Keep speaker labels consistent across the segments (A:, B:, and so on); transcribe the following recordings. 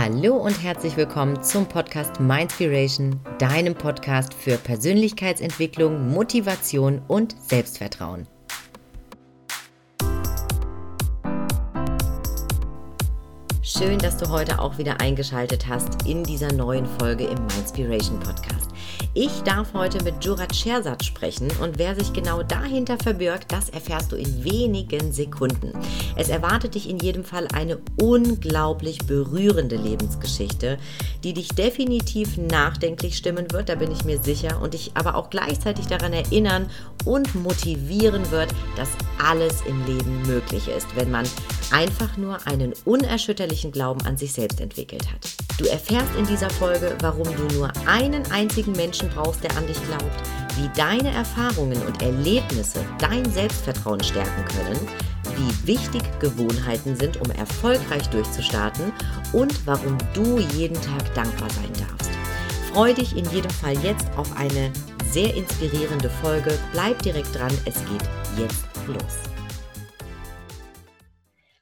A: Hallo und herzlich willkommen zum Podcast Mindspiration, deinem Podcast für Persönlichkeitsentwicklung, Motivation und Selbstvertrauen. Schön, dass du heute auch wieder eingeschaltet hast in dieser neuen Folge im Mindspiration Podcast. Ich darf heute mit Jurat Sherzad sprechen und wer sich genau dahinter verbirgt, das erfährst du in wenigen Sekunden. Es erwartet dich in jedem Fall eine unglaublich berührende Lebensgeschichte, die dich definitiv nachdenklich stimmen wird, da bin ich mir sicher, und dich aber auch gleichzeitig daran erinnern und motivieren wird, dass alles im Leben möglich ist, wenn man einfach nur einen unerschütterlichen Glauben an sich selbst entwickelt hat. Du erfährst in dieser Folge, warum du nur einen einzigen Menschen brauchst, der an dich glaubt, wie deine Erfahrungen und Erlebnisse dein Selbstvertrauen stärken können, wie wichtig Gewohnheiten sind, um erfolgreich durchzustarten und warum du jeden Tag dankbar sein darfst. Freu dich in jedem Fall jetzt auf eine sehr inspirierende Folge. Bleib direkt dran, es geht jetzt los.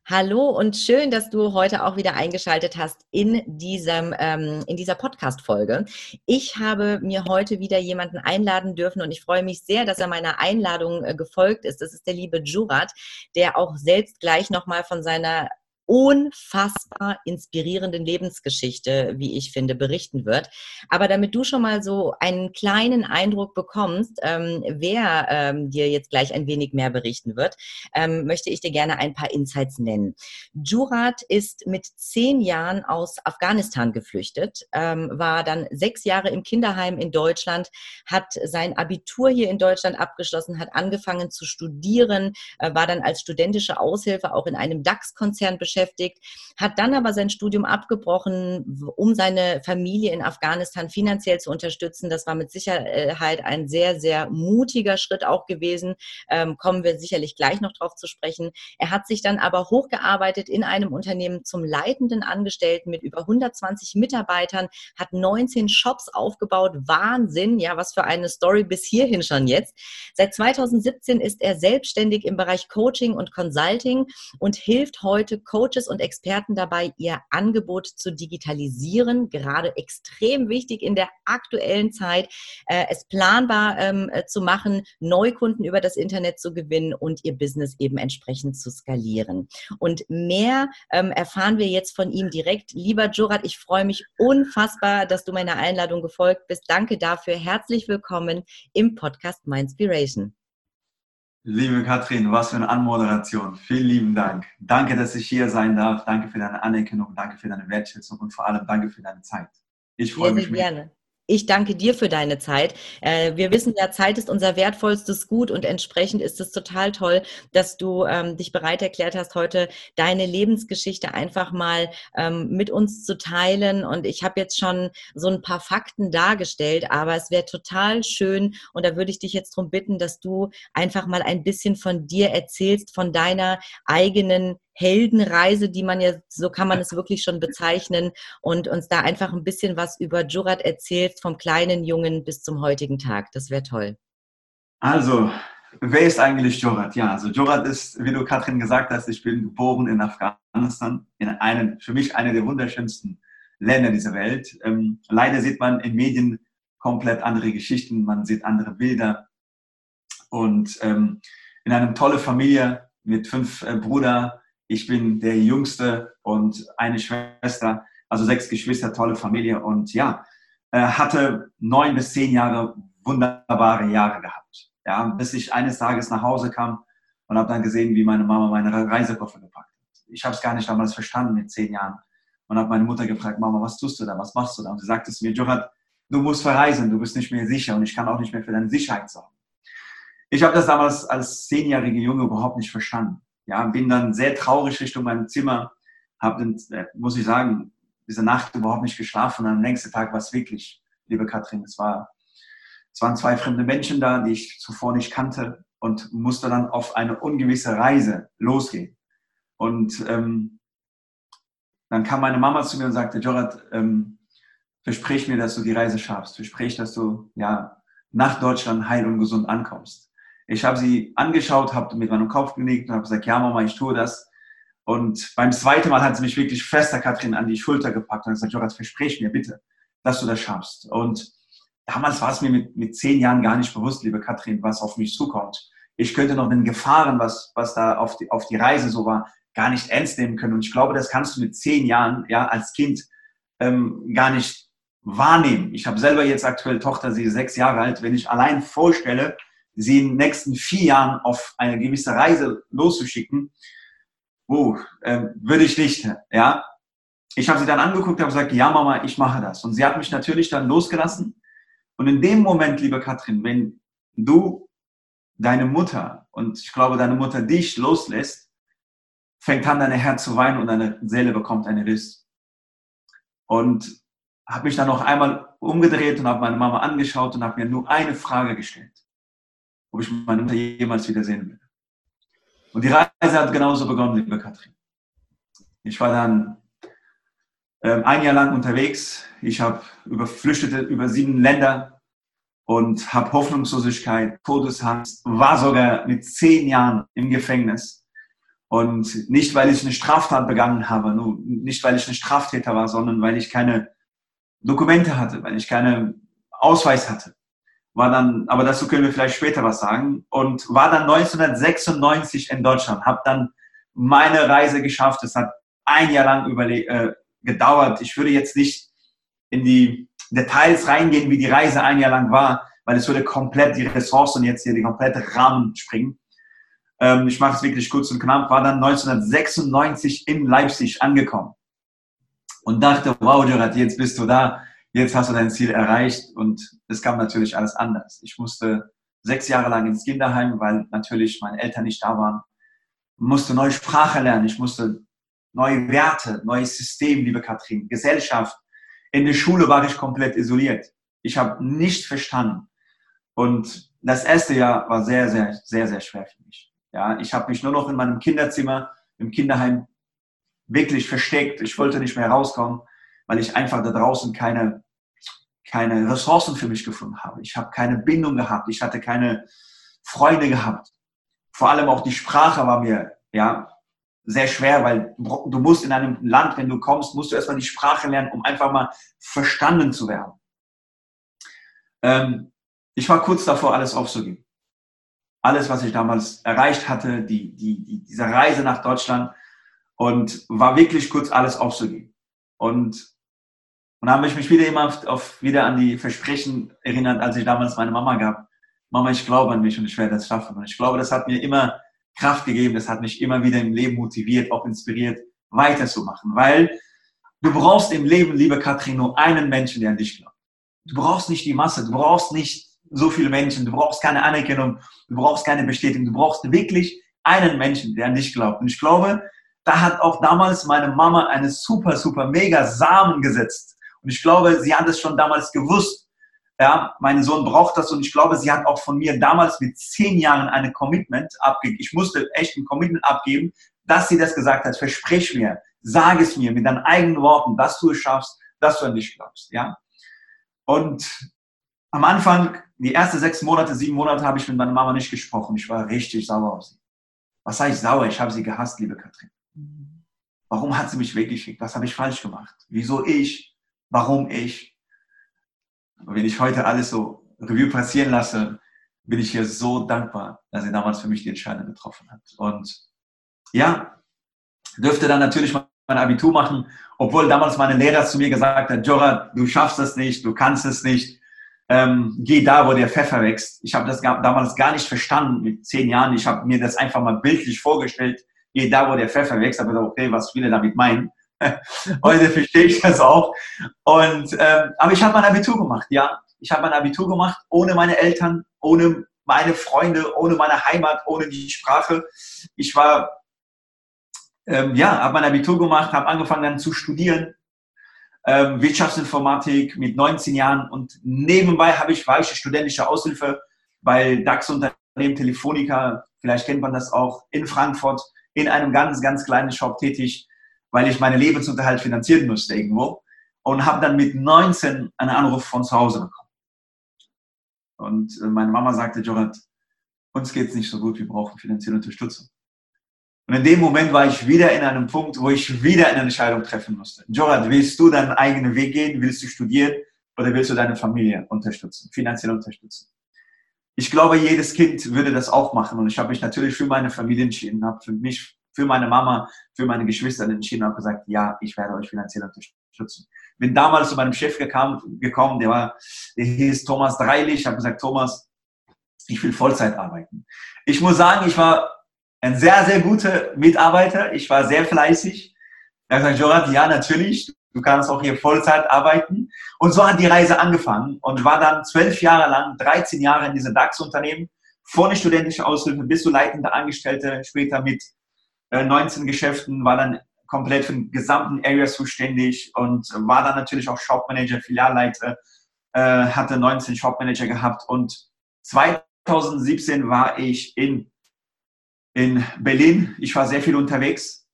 A: Hallo und schön, dass du heute auch wieder eingeschaltet hast in, diesem, ähm, in dieser Podcast-Folge. Ich habe mir heute wieder jemanden einladen dürfen und ich freue mich sehr, dass er meiner Einladung äh, gefolgt ist. Das ist der liebe Jurat, der auch selbst gleich nochmal von seiner unfassbar inspirierenden Lebensgeschichte, wie ich finde, berichten wird. Aber damit du schon mal so einen kleinen Eindruck bekommst, ähm, wer ähm, dir jetzt gleich ein wenig mehr berichten wird, ähm, möchte ich dir gerne ein paar Insights nennen. Jurat ist mit zehn Jahren aus Afghanistan geflüchtet, ähm, war dann sechs Jahre im Kinderheim in Deutschland, hat sein Abitur hier in Deutschland abgeschlossen, hat angefangen zu studieren, äh, war dann als studentische Aushilfe auch in einem DAX-Konzern beschäftigt beschäftigt, hat dann aber sein Studium abgebrochen, um seine Familie in Afghanistan finanziell zu unterstützen. Das war mit Sicherheit ein sehr, sehr mutiger Schritt auch gewesen. Ähm, kommen wir sicherlich gleich noch drauf zu sprechen. Er hat sich dann aber hochgearbeitet in einem Unternehmen zum leitenden Angestellten mit über 120 Mitarbeitern, hat 19 Shops aufgebaut. Wahnsinn, ja, was für eine Story bis hierhin schon jetzt. Seit 2017 ist er selbstständig im Bereich Coaching und Consulting und hilft heute Coaches Coaches und Experten dabei, ihr Angebot zu digitalisieren, gerade extrem wichtig in der aktuellen Zeit, äh, es planbar ähm, äh, zu machen, Neukunden über das Internet zu gewinnen und ihr Business eben entsprechend zu skalieren. Und mehr ähm, erfahren wir jetzt von ihm direkt. Lieber Jorat, ich freue mich unfassbar, dass du meiner Einladung gefolgt bist. Danke dafür. Herzlich willkommen im Podcast Mindspiration.
B: Liebe Katrin, was für eine Anmoderation. Vielen lieben Dank. Danke, dass ich hier sein darf. Danke für deine Anerkennung, danke für deine Wertschätzung und vor allem danke für deine Zeit.
A: Ich freue mich. Sehr gerne. Ich danke dir für deine Zeit. Äh, wir wissen ja, Zeit ist unser wertvollstes Gut und entsprechend ist es total toll, dass du ähm, dich bereit erklärt hast, heute deine Lebensgeschichte einfach mal ähm, mit uns zu teilen. Und ich habe jetzt schon so ein paar Fakten dargestellt, aber es wäre total schön und da würde ich dich jetzt darum bitten, dass du einfach mal ein bisschen von dir erzählst, von deiner eigenen Heldenreise, die man ja, so kann man es wirklich schon bezeichnen, und uns da einfach ein bisschen was über Jurat erzählst, vom kleinen Jungen bis zum heutigen Tag. Das wäre toll.
B: Also, wer ist eigentlich Jurat? Ja, also Jurat ist, wie du Katrin gesagt hast, ich bin geboren in Afghanistan, in einem, für mich einer der wunderschönsten Länder dieser Welt. Ähm, leider sieht man in Medien komplett andere Geschichten, man sieht andere Bilder. Und ähm, in einer tollen Familie mit fünf äh, Brüdern, ich bin der Jüngste und eine Schwester, also sechs Geschwister, tolle Familie und ja, äh, hatte neun bis zehn Jahre wunderbare Jahre gehabt. Ja, bis ich eines Tages nach Hause kam und habe dann gesehen, wie meine Mama meine Reisekoffer gepackt hat. Ich habe es gar nicht damals verstanden mit zehn Jahren und habe meine Mutter gefragt, Mama, was tust du da, was machst du da? Und sie sagte zu mir, Jorat, du musst verreisen, du bist nicht mehr sicher und ich kann auch nicht mehr für deine Sicherheit sorgen. Ich habe das damals als zehnjähriger Junge überhaupt nicht verstanden ja, bin dann sehr traurig Richtung meinem Zimmer, habe, äh, muss ich sagen, diese Nacht überhaupt nicht geschlafen am nächsten Tag war es wirklich, liebe Katrin, es war, es waren zwei fremde Menschen da, die ich zuvor nicht kannte und musste dann auf eine ungewisse Reise losgehen. Und ähm, dann kam meine Mama zu mir und sagte, Jorat, ähm, versprich mir, dass du die Reise schaffst. Versprich, dass du ja nach Deutschland heil und gesund ankommst. Ich habe sie angeschaut, habe mit meinem Kopf genickt und habe gesagt, ja Mama, ich tue das. Und beim zweiten Mal hat sie mich wirklich fester, Katrin, an die Schulter gepackt und gesagt, Jorat, versprich mir bitte, dass du das schaffst. Und damals war es mir mit, mit zehn Jahren gar nicht bewusst, liebe Katrin, was auf mich zukommt. Ich könnte noch den Gefahren, was, was da auf die, auf die Reise so war, gar nicht ernst nehmen können. Und ich glaube, das kannst du mit zehn Jahren, ja, als Kind ähm, gar nicht wahrnehmen. Ich habe selber jetzt aktuell Tochter, sie ist sechs Jahre alt. Wenn ich allein vorstelle, sie in den nächsten vier Jahren auf eine gewisse Reise loszuschicken, oh, äh, würde ich nicht, ja. Ich habe sie dann angeguckt und gesagt, ja Mama, ich mache das. Und sie hat mich natürlich dann losgelassen. Und in dem Moment, liebe Katrin, wenn du deine Mutter und ich glaube, deine Mutter dich loslässt, fängt an, dein Herz zu weinen und deine Seele bekommt eine Riss. Und habe mich dann noch einmal umgedreht und habe meine Mama angeschaut und habe mir nur eine Frage gestellt, ob ich meine Mutter jemals wiedersehen will. Und die Reise hat genauso begonnen, liebe Katrin. Ich war dann ähm, ein Jahr lang unterwegs. Ich habe überflüchtete über sieben Länder und habe Hoffnungslosigkeit, Todesangst, war sogar mit zehn Jahren im Gefängnis. Und nicht, weil ich eine Straftat begangen habe, nur nicht, weil ich ein Straftäter war, sondern weil ich keine Dokumente hatte, weil ich keinen Ausweis hatte war dann, aber dazu können wir vielleicht später was sagen, und war dann 1996 in Deutschland, habe dann meine Reise geschafft. Es hat ein Jahr lang überle äh, gedauert. Ich würde jetzt nicht in die Details reingehen, wie die Reise ein Jahr lang war, weil es würde komplett die Ressourcen jetzt hier, die komplette Rahmen springen. Ähm, ich mache es wirklich kurz und knapp, war dann 1996 in Leipzig angekommen und dachte, wow, Gerard, jetzt bist du da jetzt hast du dein Ziel erreicht und es kam natürlich alles anders. Ich musste sechs Jahre lang ins Kinderheim, weil natürlich meine Eltern nicht da waren. Musste neue Sprache lernen, ich musste neue Werte, neues System, liebe Katrin, Gesellschaft. In der Schule war ich komplett isoliert. Ich habe nicht verstanden. Und das erste Jahr war sehr, sehr, sehr, sehr schwer für mich. Ja, ich habe mich nur noch in meinem Kinderzimmer, im Kinderheim wirklich versteckt. Ich wollte nicht mehr rauskommen, weil ich einfach da draußen keine keine Ressourcen für mich gefunden habe. Ich habe keine Bindung gehabt. Ich hatte keine Freunde gehabt. Vor allem auch die Sprache war mir ja sehr schwer, weil du musst in einem Land, wenn du kommst, musst du erstmal die Sprache lernen, um einfach mal verstanden zu werden. Ähm, ich war kurz davor, alles aufzugeben. Alles, was ich damals erreicht hatte, die, die, die, diese Reise nach Deutschland und war wirklich kurz alles aufzugeben. Und und da habe ich mich wieder immer auf, auf, wieder an die Versprechen erinnert, als ich damals meine Mama gab. Mama, ich glaube an mich und ich werde das schaffen. Und ich glaube, das hat mir immer Kraft gegeben, das hat mich immer wieder im Leben motiviert, auch inspiriert, weiterzumachen. Weil du brauchst im Leben, liebe Katrin, nur einen Menschen, der an dich glaubt. Du brauchst nicht die Masse, du brauchst nicht so viele Menschen, du brauchst keine Anerkennung, du brauchst keine Bestätigung, du brauchst wirklich einen Menschen, der an dich glaubt. Und ich glaube, da hat auch damals meine Mama eine super, super, mega Samen gesetzt und ich glaube, sie hat es schon damals gewusst. Ja, mein Sohn braucht das und ich glaube, sie hat auch von mir damals mit zehn Jahren eine Commitment abgegeben. Ich musste echt ein Commitment abgeben, dass sie das gesagt hat. Versprich mir, sag es mir mit deinen eigenen Worten, dass du es schaffst, dass du an dich glaubst. Ja. Und am Anfang, die ersten sechs Monate, sieben Monate, habe ich mit meiner Mama nicht gesprochen. Ich war richtig sauer auf sie. Was sage ich sauer? Ich habe sie gehasst, liebe Katrin. Warum hat sie mich weggeschickt? Was habe ich falsch gemacht? Wieso ich? Warum ich. Wenn ich heute alles so Revue passieren lasse, bin ich ihr so dankbar, dass sie damals für mich die Entscheidung getroffen hat. Und ja, dürfte dann natürlich mein Abitur machen, obwohl damals meine Lehrer zu mir gesagt hat, Jora, du schaffst das nicht, du kannst es nicht, ähm, geh da, wo der Pfeffer wächst. Ich habe das damals gar nicht verstanden mit zehn Jahren. Ich habe mir das einfach mal bildlich vorgestellt, geh da, wo der Pfeffer wächst, aber okay, was will er damit meinen? Heute verstehe ich das auch. Und, ähm, aber ich habe mein Abitur gemacht, ja. Ich habe mein Abitur gemacht, ohne meine Eltern, ohne meine Freunde, ohne meine Heimat, ohne die Sprache. Ich war, ähm, ja, habe mein Abitur gemacht, habe angefangen dann zu studieren, ähm, Wirtschaftsinformatik mit 19 Jahren und nebenbei habe ich, war ich studentische Aushilfe bei DAX-Unternehmen Telefonica, vielleicht kennt man das auch, in Frankfurt, in einem ganz, ganz kleinen Shop tätig weil ich meinen Lebensunterhalt finanzieren musste irgendwo. Und habe dann mit 19 einen Anruf von zu Hause bekommen. Und äh, meine Mama sagte, Jorat, uns geht es nicht so gut, wir brauchen finanzielle Unterstützung. Und in dem Moment war ich wieder in einem Punkt, wo ich wieder eine Entscheidung treffen musste. Jorat, willst du deinen eigenen Weg gehen? Willst du studieren? Oder willst du deine Familie unterstützen, finanziell unterstützen? Ich glaube, jedes Kind würde das auch machen. Und ich habe mich natürlich für meine Familie entschieden, habe für mich, für meine Mama, für meine Geschwister entschieden, habe gesagt, ja, ich werde euch finanziell unterstützen. Bin damals zu meinem Chef gekommen, gekommen der war, der hieß Thomas Dreilich. Ich habe gesagt, Thomas, ich will Vollzeit arbeiten. Ich muss sagen, ich war ein sehr, sehr guter Mitarbeiter. Ich war sehr fleißig. Er hat gesagt, Jorat, ja, natürlich, du kannst auch hier Vollzeit arbeiten. Und so hat die Reise angefangen und war dann zwölf Jahre lang, 13 Jahre in diesem DAX-Unternehmen, vorne studentische Aushilfe bis zu leitende Angestellte, später mit 19 äh, Geschäften, war dann komplett für den gesamten Area zuständig und war dann natürlich auch Shopmanager, Filialleiter, äh, hatte 19 Shopmanager gehabt und 2017 war ich in in Berlin. Ich war sehr viel unterwegs.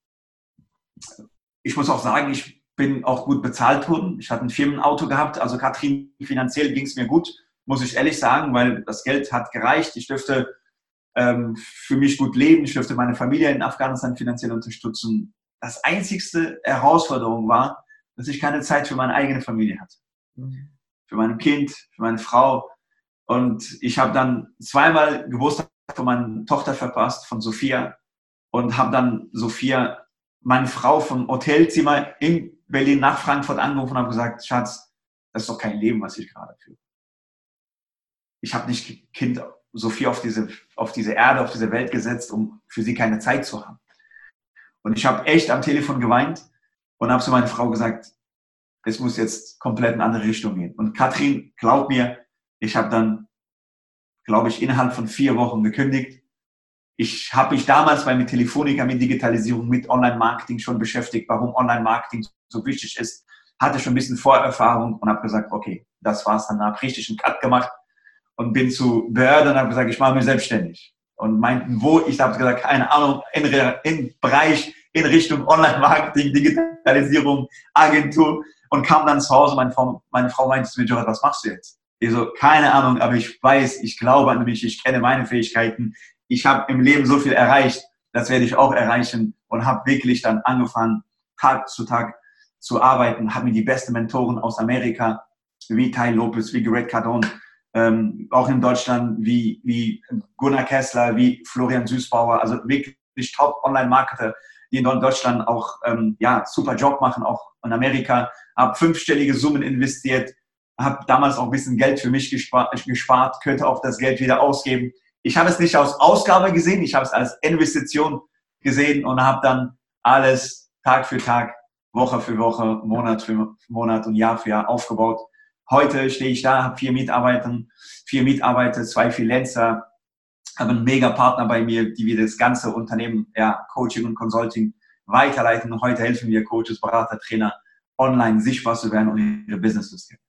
B: Ich muss auch sagen, ich bin auch gut bezahlt worden. Ich hatte ein Firmenauto gehabt. Also Katrin, finanziell ging es mir gut, muss ich ehrlich sagen, weil das Geld hat gereicht. Ich dürfte ähm, für mich gut leben. Ich dürfte meine Familie in Afghanistan finanziell unterstützen. Das einzigste Herausforderung war, dass ich keine Zeit für meine eigene Familie hatte. Mhm. Für mein Kind, für meine Frau. Und ich habe dann zweimal Geburtstag von meiner Tochter verpasst, von Sophia, und habe dann Sophia, meine Frau vom Hotelzimmer in Berlin nach Frankfurt angerufen und habe gesagt, Schatz, das ist doch kein Leben, was ich gerade führe. Ich habe nicht Kind Sophia auf diese, auf diese Erde, auf diese Welt gesetzt, um für sie keine Zeit zu haben. Und ich habe echt am Telefon geweint und habe zu meiner Frau gesagt, es muss jetzt komplett in eine andere Richtung gehen. Und Katrin, glaub mir, ich habe dann glaube ich, innerhalb von vier Wochen gekündigt. Ich habe mich damals bei mit Telefonica mit Digitalisierung, mit Online-Marketing schon beschäftigt, warum Online-Marketing so wichtig ist. Hatte schon ein bisschen Vorerfahrung und habe gesagt, okay, das war's. Dann habe richtig einen Cut gemacht und bin zu Behörden und habe gesagt, ich mache mich selbstständig. Und meinten, wo? Ich habe gesagt, keine Ahnung, in, in Bereich, in Richtung Online-Marketing, Digitalisierung, Agentur und kam dann zu Hause. Meine Frau, meine Frau meinte zu mir, Jorat, was machst du jetzt? Ich so, keine Ahnung, aber ich weiß, ich glaube an mich, ich kenne meine Fähigkeiten. Ich habe im Leben so viel erreicht, das werde ich auch erreichen und habe wirklich dann angefangen, Tag zu Tag zu arbeiten, habe mir die besten Mentoren aus Amerika, wie Ty Lopez, wie Greg Cardone, ähm, auch in Deutschland, wie, wie Gunnar Kessler, wie Florian Süßbauer, also wirklich Top-Online-Marketer, die in Deutschland auch ähm, ja, super Job machen, auch in Amerika, habe fünfstellige Summen investiert, habe damals auch ein bisschen Geld für mich gespart, gespart, könnte auch das Geld wieder ausgeben. Ich habe es nicht als Ausgabe gesehen, ich habe es als Investition gesehen und habe dann alles Tag für Tag, Woche für Woche, Monat für Monat und Jahr für Jahr aufgebaut. Heute stehe ich da, habe vier Mitarbeiter, vier Mitarbeiter, zwei Freelancer, habe einen mega Partner bei mir, die wir das ganze Unternehmen, ja, Coaching und Consulting weiterleiten. Heute helfen wir Coaches, Berater, Trainer, online sichtbar zu werden und ihre Business zu skalieren.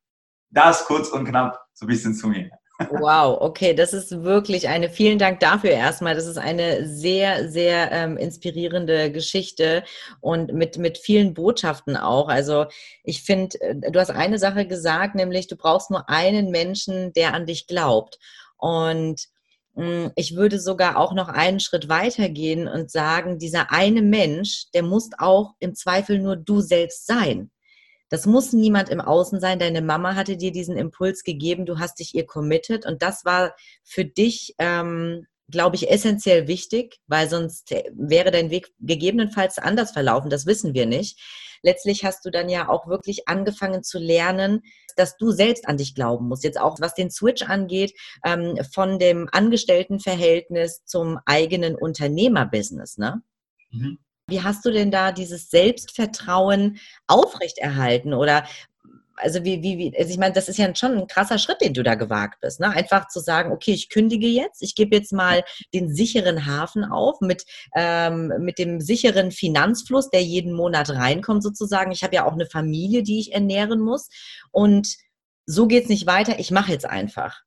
B: Das kurz und knapp so ein bisschen zu mir.
A: Wow, okay, das ist wirklich eine, vielen Dank dafür erstmal. Das ist eine sehr, sehr ähm, inspirierende Geschichte und mit, mit vielen Botschaften auch. Also ich finde, äh, du hast eine Sache gesagt, nämlich du brauchst nur einen Menschen, der an dich glaubt. Und hm, ich würde sogar auch noch einen Schritt weiter gehen und sagen, dieser eine Mensch, der muss auch im Zweifel nur du selbst sein. Das muss niemand im Außen sein. Deine Mama hatte dir diesen Impuls gegeben, du hast dich ihr committed und das war für dich, ähm, glaube ich, essentiell wichtig, weil sonst wäre dein Weg gegebenenfalls anders verlaufen. Das wissen wir nicht. Letztlich hast du dann ja auch wirklich angefangen zu lernen, dass du selbst an dich glauben musst. Jetzt auch was den Switch angeht, ähm, von dem Angestelltenverhältnis zum eigenen Unternehmerbusiness, ne? Mhm. Wie hast du denn da dieses Selbstvertrauen aufrechterhalten oder also wie, wie, wie, also ich meine, das ist ja schon ein krasser Schritt, den du da gewagt bist. Ne? Einfach zu sagen, okay, ich kündige jetzt, ich gebe jetzt mal den sicheren Hafen auf mit, ähm, mit dem sicheren Finanzfluss, der jeden Monat reinkommt sozusagen. Ich habe ja auch eine Familie, die ich ernähren muss. Und so geht es nicht weiter, ich mache jetzt einfach.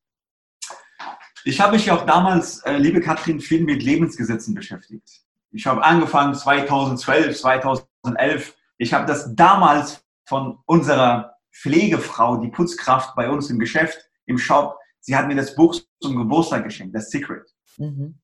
B: Ich habe mich ja auch damals, äh, liebe Katrin, viel mit Lebensgesetzen beschäftigt. Ich habe angefangen 2012, 2011. Ich habe das damals von unserer Pflegefrau, die Putzkraft bei uns im Geschäft, im Shop, sie hat mir das Buch zum Geburtstag geschenkt, das Secret. Mhm.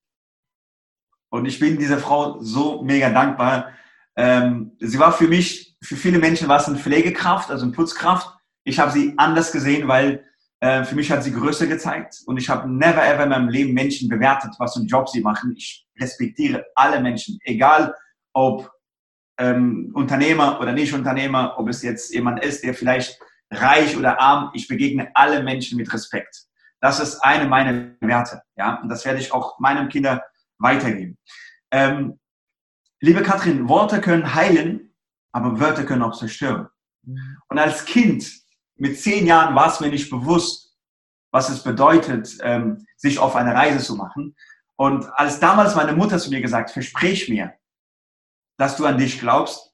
B: Und ich bin dieser Frau so mega dankbar. Ähm, sie war für mich, für viele Menschen war es eine Pflegekraft, also eine Putzkraft. Ich habe sie anders gesehen, weil äh, für mich hat sie Größe gezeigt und ich habe never ever in meinem Leben Menschen bewertet, was für einen Job sie machen. Ich respektiere alle Menschen, egal ob ähm, Unternehmer oder nicht Unternehmer, ob es jetzt jemand ist, der vielleicht reich oder arm, ich begegne alle Menschen mit Respekt. Das ist eine meiner Werte, ja, und das werde ich auch meinen Kindern weitergeben. Ähm, liebe Katrin, Worte können heilen, aber Wörter können auch zerstören. Mhm. Und als Kind mit zehn Jahren war es mir nicht bewusst, was es bedeutet, ähm, sich auf eine Reise zu machen. Und als damals meine Mutter zu mir gesagt, versprich mir, dass du an dich glaubst,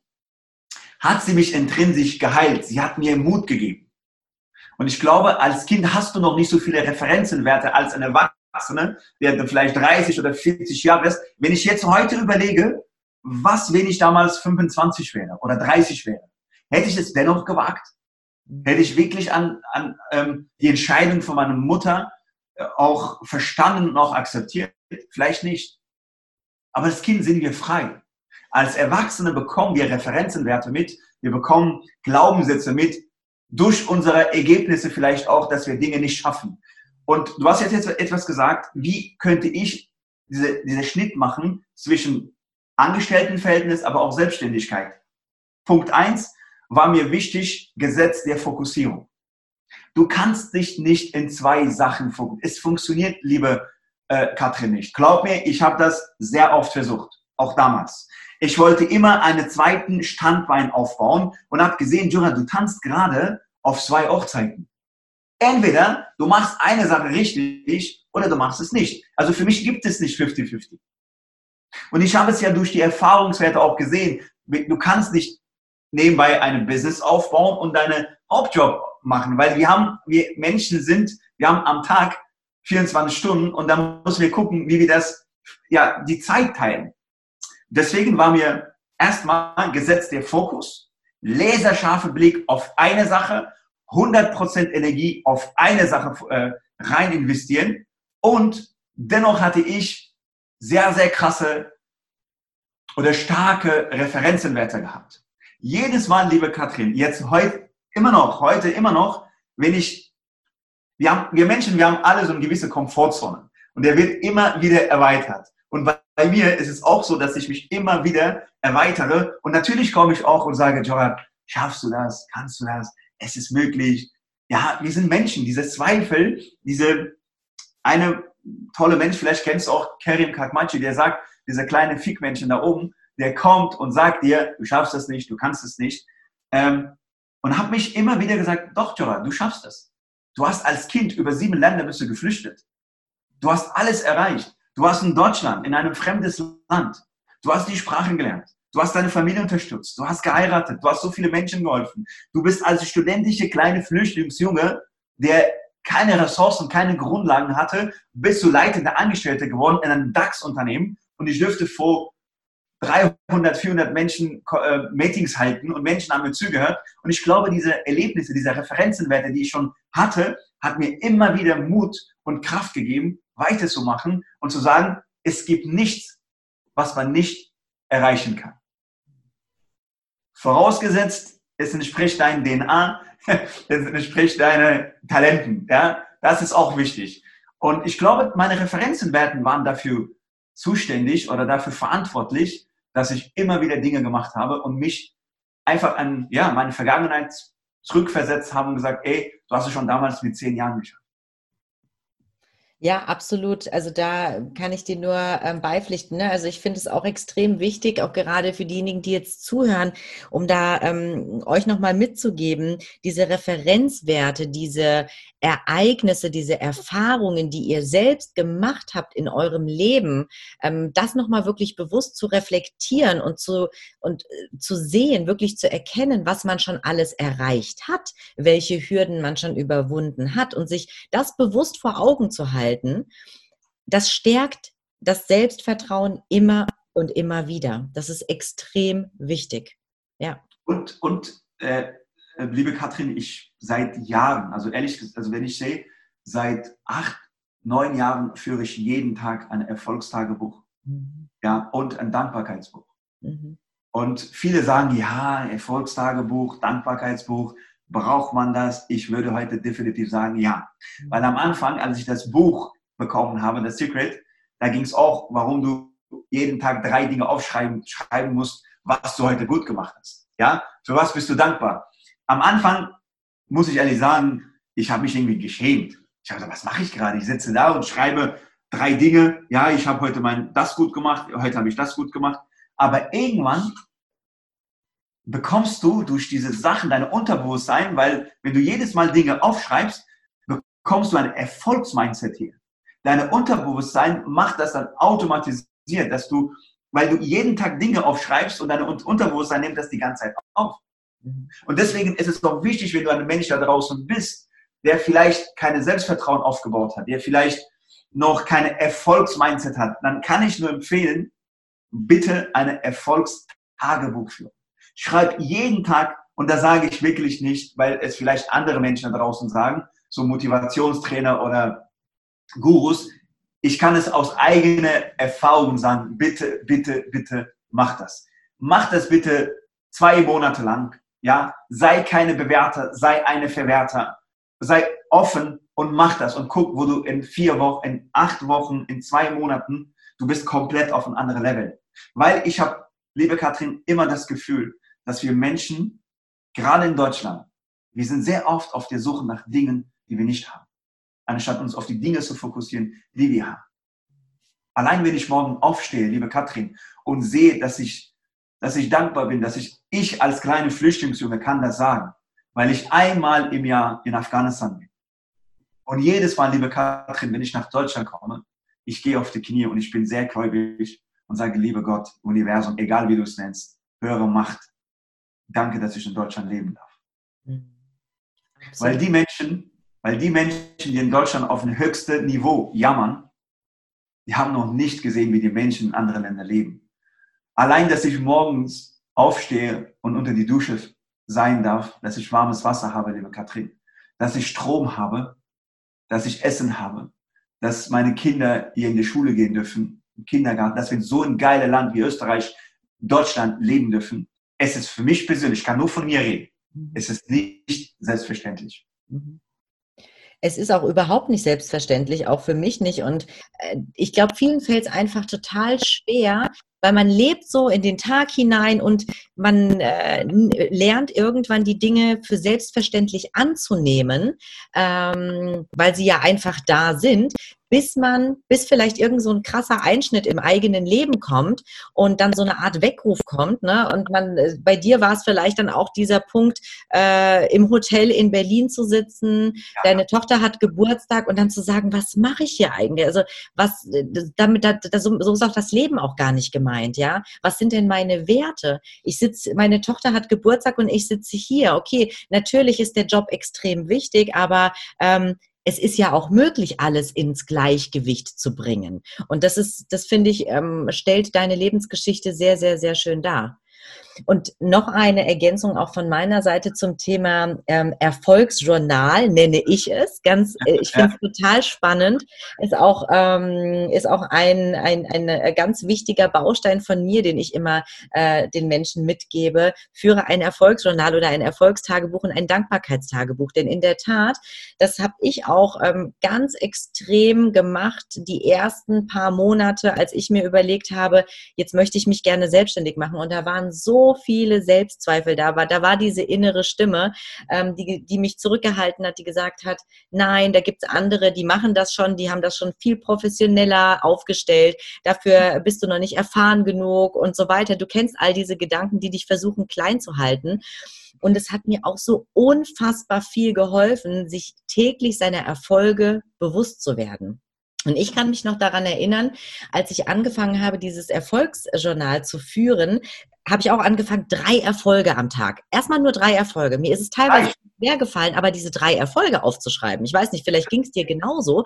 B: hat sie mich intrinsisch geheilt. Sie hat mir Mut gegeben. Und ich glaube, als Kind hast du noch nicht so viele Referenzenwerte als ein Erwachsener, der vielleicht 30 oder 40 Jahre ist. Wenn ich jetzt heute überlege, was, wenn ich damals 25 wäre oder 30 wäre, hätte ich es dennoch gewagt? Hätte ich wirklich an, an ähm, die Entscheidung von meiner Mutter äh, auch verstanden und auch akzeptiert? Vielleicht nicht. Aber als Kind sind wir frei. Als Erwachsene bekommen wir Referenzenwerte mit, wir bekommen Glaubenssätze mit, durch unsere Ergebnisse vielleicht auch, dass wir Dinge nicht schaffen. Und du hast jetzt etwas gesagt, wie könnte ich diese, diese Schnitt machen zwischen Angestelltenverhältnis, aber auch Selbstständigkeit. Punkt eins war mir wichtig, Gesetz der Fokussierung. Du kannst dich nicht in zwei Sachen fokussieren. Es funktioniert, liebe äh, Katrin, nicht. Glaub mir, ich habe das sehr oft versucht, auch damals. Ich wollte immer einen zweiten Standbein aufbauen und habe gesehen, Jura, du tanzt gerade auf zwei Hochzeiten. Entweder du machst eine Sache richtig oder du machst es nicht. Also für mich gibt es nicht 50-50. Und ich habe es ja durch die Erfahrungswerte auch gesehen. Du kannst nicht nebenbei ein Business aufbauen und deinen Hauptjob machen, weil wir haben, wir Menschen sind, wir haben am Tag 24 Stunden und dann müssen wir gucken, wie wir das, ja, die Zeit teilen. Deswegen war mir erstmal gesetzt der Fokus, laserscharfe Blick auf eine Sache, 100% Energie auf eine Sache äh, rein investieren und dennoch hatte ich sehr, sehr krasse oder starke Referenzenwerte gehabt. Jedes Mal, liebe Katrin, jetzt heute immer noch, heute immer noch, wenn ich, wir, haben, wir Menschen, wir haben alle so eine gewisse Komfortzone und der wird immer wieder erweitert. Und bei, mir ist es auch so, dass ich mich immer wieder erweitere und natürlich komme ich auch und sage, Jordan, schaffst du das? Kannst du das? Es ist möglich. Ja, wir sind Menschen. Diese Zweifel, diese eine tolle Mensch, vielleicht kennst du auch Kerim Kakmachi, der sagt, dieser kleine Fickmännchen da oben, der kommt und sagt dir, du schaffst das nicht, du kannst es nicht. Ähm, und habe mich immer wieder gesagt, doch, Jora, du schaffst das. Du hast als Kind über sieben Länder bist du geflüchtet. Du hast alles erreicht. Du warst in Deutschland, in einem fremdes Land. Du hast die Sprachen gelernt. Du hast deine Familie unterstützt. Du hast geheiratet. Du hast so viele Menschen geholfen. Du bist als studentische kleine Flüchtlingsjunge, der keine Ressourcen, keine Grundlagen hatte, bist du leitender Angestellter geworden in einem DAX-Unternehmen. Und ich dürfte vor 300, 400 Menschen äh, Meetings halten und Menschen haben mir zugehört. Und ich glaube, diese Erlebnisse, diese Referenzenwerte, die ich schon hatte, hat mir immer wieder Mut und Kraft gegeben, weiterzumachen und zu sagen, es gibt nichts, was man nicht erreichen kann. Vorausgesetzt, es entspricht deinem DNA, es entspricht deinen Talenten. Ja? Das ist auch wichtig. Und ich glaube, meine Referenzenwerten waren dafür zuständig oder dafür verantwortlich, dass ich immer wieder Dinge gemacht habe und mich einfach an ja, meine Vergangenheit zurückversetzt habe und gesagt, ey, du hast es schon damals mit zehn Jahren geschafft.
A: Ja, absolut. Also da kann ich dir nur ähm, beipflichten. Ne? Also ich finde es auch extrem wichtig, auch gerade für diejenigen, die jetzt zuhören, um da ähm, euch nochmal mitzugeben, diese Referenzwerte, diese Ereignisse, diese Erfahrungen, die ihr selbst gemacht habt in eurem Leben, ähm, das nochmal wirklich bewusst zu reflektieren und zu, und äh, zu sehen, wirklich zu erkennen, was man schon alles erreicht hat, welche Hürden man schon überwunden hat und sich das bewusst vor Augen zu halten das stärkt das Selbstvertrauen immer und immer wieder. Das ist extrem wichtig. Ja.
B: Und, und äh, liebe Katrin, ich seit Jahren, also ehrlich gesagt, also wenn ich sehe, seit acht, neun Jahren führe ich jeden Tag ein Erfolgstagebuch. Mhm. Ja, und ein Dankbarkeitsbuch. Mhm. Und viele sagen, ja, Erfolgstagebuch, Dankbarkeitsbuch, braucht man das? Ich würde heute definitiv sagen, ja. Mhm. Weil am Anfang, als ich das Buch bekommen habe, The Secret, da ging es auch, warum du jeden Tag drei Dinge aufschreiben schreiben musst, was du heute gut gemacht hast. Ja, für was bist du dankbar? Am Anfang muss ich ehrlich sagen, ich habe mich irgendwie geschämt. Ich habe gesagt, was mache ich gerade? Ich sitze da und schreibe drei Dinge. Ja, ich habe heute mein das gut gemacht, heute habe ich das gut gemacht. Aber irgendwann bekommst du durch diese Sachen dein Unterbewusstsein, weil wenn du jedes Mal Dinge aufschreibst, bekommst du ein Erfolgsmindset hier. Dein Unterbewusstsein macht das dann automatisiert, dass du, weil du jeden Tag Dinge aufschreibst und dein Unterbewusstsein nimmt das die ganze Zeit auf. Und deswegen ist es doch wichtig, wenn du ein Mensch da draußen bist, der vielleicht keine Selbstvertrauen aufgebaut hat, der vielleicht noch keine Erfolgsmindset hat, dann kann ich nur empfehlen, bitte eine Erfolgstagebuch führen. Schreib jeden Tag, und da sage ich wirklich nicht, weil es vielleicht andere Menschen da draußen sagen, so Motivationstrainer oder Gurus, ich kann es aus eigener Erfahrung sagen, bitte, bitte, bitte mach das. Mach das bitte zwei Monate lang. Ja, sei keine Bewerter, sei eine Verwerter. Sei offen und mach das und guck, wo du in vier Wochen, in acht Wochen, in zwei Monaten, du bist komplett auf ein anderes Level. Weil ich habe, liebe Katrin, immer das Gefühl, dass wir Menschen, gerade in Deutschland, wir sind sehr oft auf der Suche nach Dingen, die wir nicht haben, anstatt uns auf die Dinge zu fokussieren, die wir haben. Allein wenn ich morgen aufstehe, liebe Katrin, und sehe, dass ich, dass ich dankbar bin, dass ich, ich als kleine Flüchtlingsjunge kann das sagen, weil ich einmal im Jahr in Afghanistan bin. Und jedes Mal, liebe Katrin, wenn ich nach Deutschland komme, ich gehe auf die Knie und ich bin sehr gläubig und sage, liebe Gott, Universum, egal wie du es nennst, höhere Macht, danke, dass ich in Deutschland leben darf. Mhm. Weil die Menschen, weil die Menschen, die in Deutschland auf dem höchsten Niveau jammern, die haben noch nicht gesehen, wie die Menschen in anderen Ländern leben. Allein, dass ich morgens aufstehe und unter die Dusche sein darf, dass ich warmes Wasser habe, liebe Katrin, dass ich Strom habe, dass ich Essen habe, dass meine Kinder hier in die Schule gehen dürfen, im Kindergarten, dass wir in so ein geiles Land wie Österreich, Deutschland leben dürfen. Es ist für mich persönlich, ich kann nur von mir reden. Mhm. Es ist nicht selbstverständlich. Mhm.
A: Es ist auch überhaupt nicht selbstverständlich, auch für mich nicht. Und äh, ich glaube, vielen fällt es einfach total schwer, weil man lebt so in den Tag hinein und man äh, lernt irgendwann die Dinge für selbstverständlich anzunehmen, ähm, weil sie ja einfach da sind bis man, bis vielleicht irgend so ein krasser Einschnitt im eigenen Leben kommt und dann so eine Art Weckruf kommt. Ne? Und man, äh, bei dir war es vielleicht dann auch dieser Punkt, äh, im Hotel in Berlin zu sitzen, ja. deine Tochter hat Geburtstag und dann zu sagen, was mache ich hier eigentlich? Also was, äh, damit, da, da, so, so ist auch das Leben auch gar nicht gemeint, ja. Was sind denn meine Werte? Ich sitze, meine Tochter hat Geburtstag und ich sitze hier. Okay, natürlich ist der Job extrem wichtig, aber ähm, es ist ja auch möglich, alles ins Gleichgewicht zu bringen. Und das ist, das finde ich, ähm, stellt deine Lebensgeschichte sehr, sehr, sehr schön dar. Und noch eine Ergänzung auch von meiner Seite zum Thema ähm, Erfolgsjournal, nenne ich es. Ganz, äh, ich finde es ja. total spannend. Ist auch, ähm, ist auch ein, ein, ein äh, ganz wichtiger Baustein von mir, den ich immer äh, den Menschen mitgebe. Führe ein Erfolgsjournal oder ein Erfolgstagebuch und ein Dankbarkeitstagebuch. Denn in der Tat, das habe ich auch ähm, ganz extrem gemacht, die ersten paar Monate, als ich mir überlegt habe, jetzt möchte ich mich gerne selbstständig machen. Und da waren so viele Selbstzweifel da war. Da war diese innere Stimme, ähm, die, die mich zurückgehalten hat, die gesagt hat, nein, da gibt es andere, die machen das schon, die haben das schon viel professioneller aufgestellt. Dafür bist du noch nicht erfahren genug und so weiter. Du kennst all diese Gedanken, die dich versuchen klein zu halten. Und es hat mir auch so unfassbar viel geholfen, sich täglich seiner Erfolge bewusst zu werden. Und ich kann mich noch daran erinnern, als ich angefangen habe, dieses Erfolgsjournal zu führen, habe ich auch angefangen, drei Erfolge am Tag. Erstmal nur drei Erfolge. Mir ist es teilweise schwer gefallen, aber diese drei Erfolge aufzuschreiben. Ich weiß nicht, vielleicht ging es dir genauso.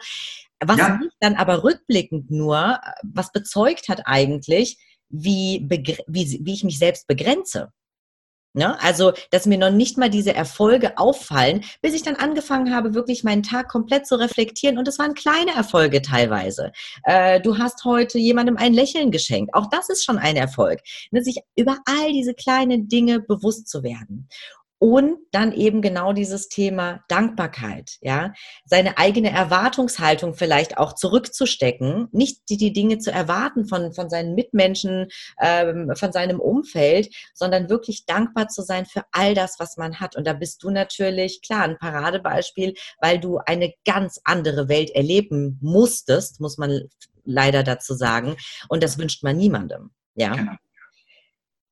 A: Was ja. mich dann aber rückblickend nur, was bezeugt hat eigentlich, wie, wie, wie ich mich selbst begrenze. Ne? Also, dass mir noch nicht mal diese Erfolge auffallen, bis ich dann angefangen habe, wirklich meinen Tag komplett zu reflektieren. Und es waren kleine Erfolge teilweise. Äh, du hast heute jemandem ein Lächeln geschenkt. Auch das ist schon ein Erfolg. Ne? Sich über all diese kleinen Dinge bewusst zu werden. Und dann eben genau dieses Thema Dankbarkeit, ja, seine eigene Erwartungshaltung vielleicht auch zurückzustecken, nicht die, die Dinge zu erwarten von, von seinen Mitmenschen, ähm, von seinem Umfeld, sondern wirklich dankbar zu sein für all das, was man hat. Und da bist du natürlich, klar, ein Paradebeispiel, weil du eine ganz andere Welt erleben musstest, muss man leider dazu sagen. Und das wünscht man niemandem. Ja. Genau.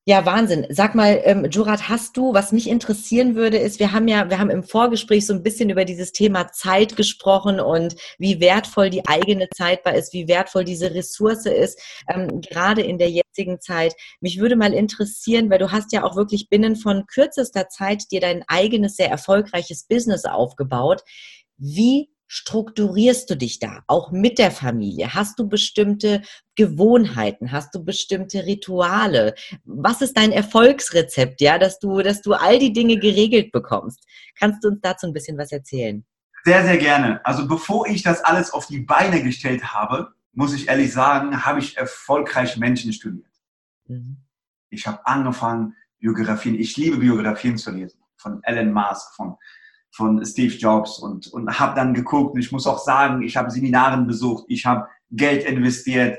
A: Ja, Wahnsinn. Sag mal, ähm, Jurat, hast du, was mich interessieren würde, ist, wir haben ja, wir haben im Vorgespräch so ein bisschen über dieses Thema Zeit gesprochen und wie wertvoll die eigene Zeit war ist, wie wertvoll diese Ressource ist, ähm, gerade in der jetzigen Zeit. Mich würde mal interessieren, weil du hast ja auch wirklich binnen von kürzester Zeit dir dein eigenes, sehr erfolgreiches Business aufgebaut. Wie strukturierst du dich da, auch mit der Familie? Hast du bestimmte Gewohnheiten? Hast du bestimmte Rituale? Was ist dein Erfolgsrezept, ja, dass du, dass du all die Dinge geregelt bekommst? Kannst du uns dazu ein bisschen was erzählen?
B: Sehr, sehr gerne. Also bevor ich das alles auf die Beine gestellt habe, muss ich ehrlich sagen, habe ich erfolgreich Menschen studiert. Mhm. Ich habe angefangen, Biografien, ich liebe Biografien zu lesen, von Elon Musk, von von Steve Jobs und, und habe dann geguckt. Und ich muss auch sagen, ich habe Seminaren besucht, ich habe Geld investiert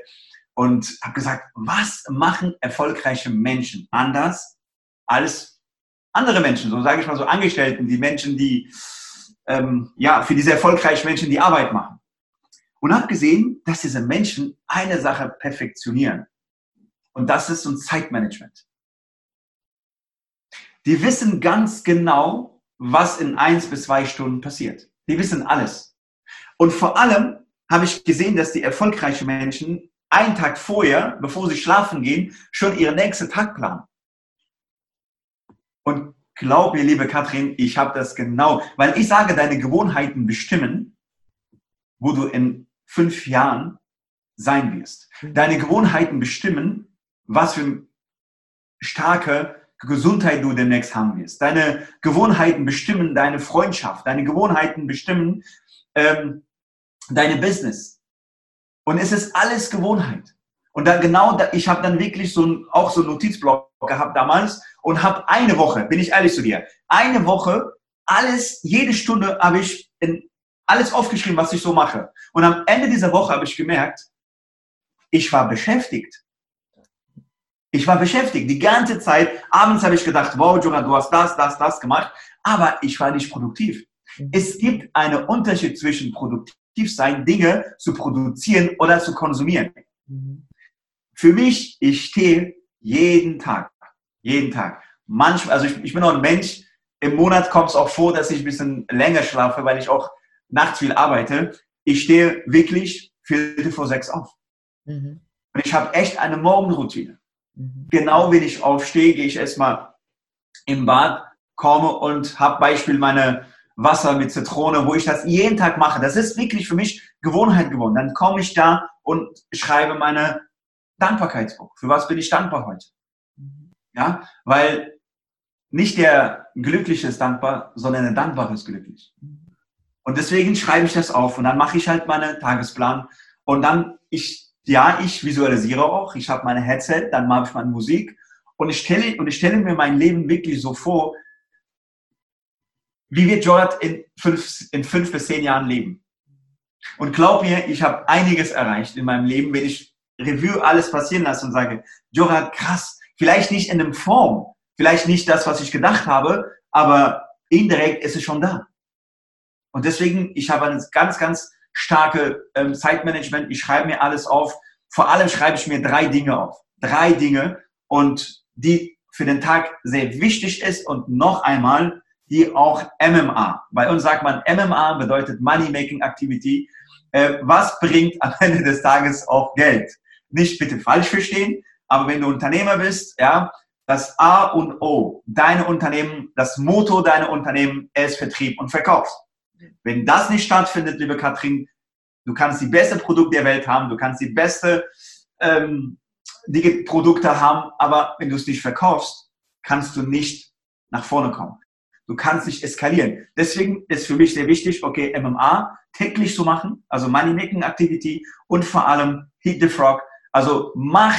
B: und habe gesagt, was machen erfolgreiche Menschen anders als andere Menschen, so sage ich mal so Angestellten, die Menschen, die ähm, ja für diese erfolgreichen Menschen die Arbeit machen. Und habe gesehen, dass diese Menschen eine Sache perfektionieren. Und das ist so ein Zeitmanagement. Die wissen ganz genau, was in eins bis zwei Stunden passiert. Die wissen alles. Und vor allem habe ich gesehen, dass die erfolgreichen Menschen einen Tag vorher, bevor sie schlafen gehen, schon ihren nächsten Tag planen. Und glaub mir, liebe Katrin, ich habe das genau, weil ich sage, deine Gewohnheiten bestimmen, wo du in fünf Jahren sein wirst. Deine Gewohnheiten bestimmen, was für starke Gesundheit du demnächst haben wirst. Deine Gewohnheiten bestimmen deine Freundschaft. Deine Gewohnheiten bestimmen ähm, deine Business. Und es ist alles Gewohnheit. Und dann genau, da, ich habe dann wirklich so ein, auch so einen Notizblock gehabt damals und habe eine Woche, bin ich ehrlich zu dir, eine Woche alles, jede Stunde habe ich in, alles aufgeschrieben, was ich so mache. Und am Ende dieser Woche habe ich gemerkt, ich war beschäftigt. Ich war beschäftigt die ganze Zeit. Abends habe ich gedacht, wow, Jonah, du hast das, das, das gemacht. Aber ich war nicht produktiv. Mhm. Es gibt einen Unterschied zwischen produktiv sein, Dinge zu produzieren oder zu konsumieren. Mhm. Für mich, ich stehe jeden Tag, jeden Tag. Manchmal, also ich, ich bin auch ein Mensch, im Monat kommt es auch vor, dass ich ein bisschen länger schlafe, weil ich auch nachts viel arbeite. Ich stehe wirklich Viertel vor sechs auf. Mhm. Und ich habe echt eine Morgenroutine. Mhm. Genau wenn ich aufstehe, gehe ich erstmal im Bad, komme und habe Beispiel meine Wasser mit Zitrone, wo ich das jeden Tag mache. Das ist wirklich für mich Gewohnheit geworden. Dann komme ich da und schreibe meine Dankbarkeitsbuch. Für was bin ich dankbar heute? Mhm. Ja, weil nicht der Glückliche ist dankbar, sondern der Dankbare ist glücklich. Mhm. Und deswegen schreibe ich das auf und dann mache ich halt meinen Tagesplan und dann ich ja, ich visualisiere auch. Ich habe meine Headset, dann mache ich meine Musik und ich stelle, und ich stelle mir mein Leben wirklich so vor, wie wird Jordan in fünf, in fünf bis zehn Jahren leben? Und glaub mir, ich habe einiges erreicht in meinem Leben, wenn ich Revue alles passieren lasse und sage, Jordan, krass, vielleicht nicht in dem Form, vielleicht nicht das, was ich gedacht habe, aber indirekt ist es schon da. Und deswegen, ich habe ein ganz, ganz starke ähm, Zeitmanagement. Ich schreibe mir alles auf. Vor allem schreibe ich mir drei Dinge auf. Drei Dinge und die für den Tag sehr wichtig ist und noch einmal die auch MMA. Bei uns sagt man MMA bedeutet Money Making Activity. Äh, was bringt am Ende des Tages auch Geld? Nicht bitte falsch verstehen, aber wenn du Unternehmer bist, ja, das A und O, deine Unternehmen, das Motto deiner Unternehmen ist Vertrieb und Verkauf. Wenn das nicht stattfindet, liebe Katrin, du kannst die beste Produkte der Welt haben, du kannst die beste ähm, die Produkte haben, aber wenn du es nicht verkaufst, kannst du nicht nach vorne kommen. Du kannst nicht eskalieren. Deswegen ist für mich sehr wichtig, okay, MMA täglich zu machen, also Money-Making Activity und vor allem Hit the Frog. Also mach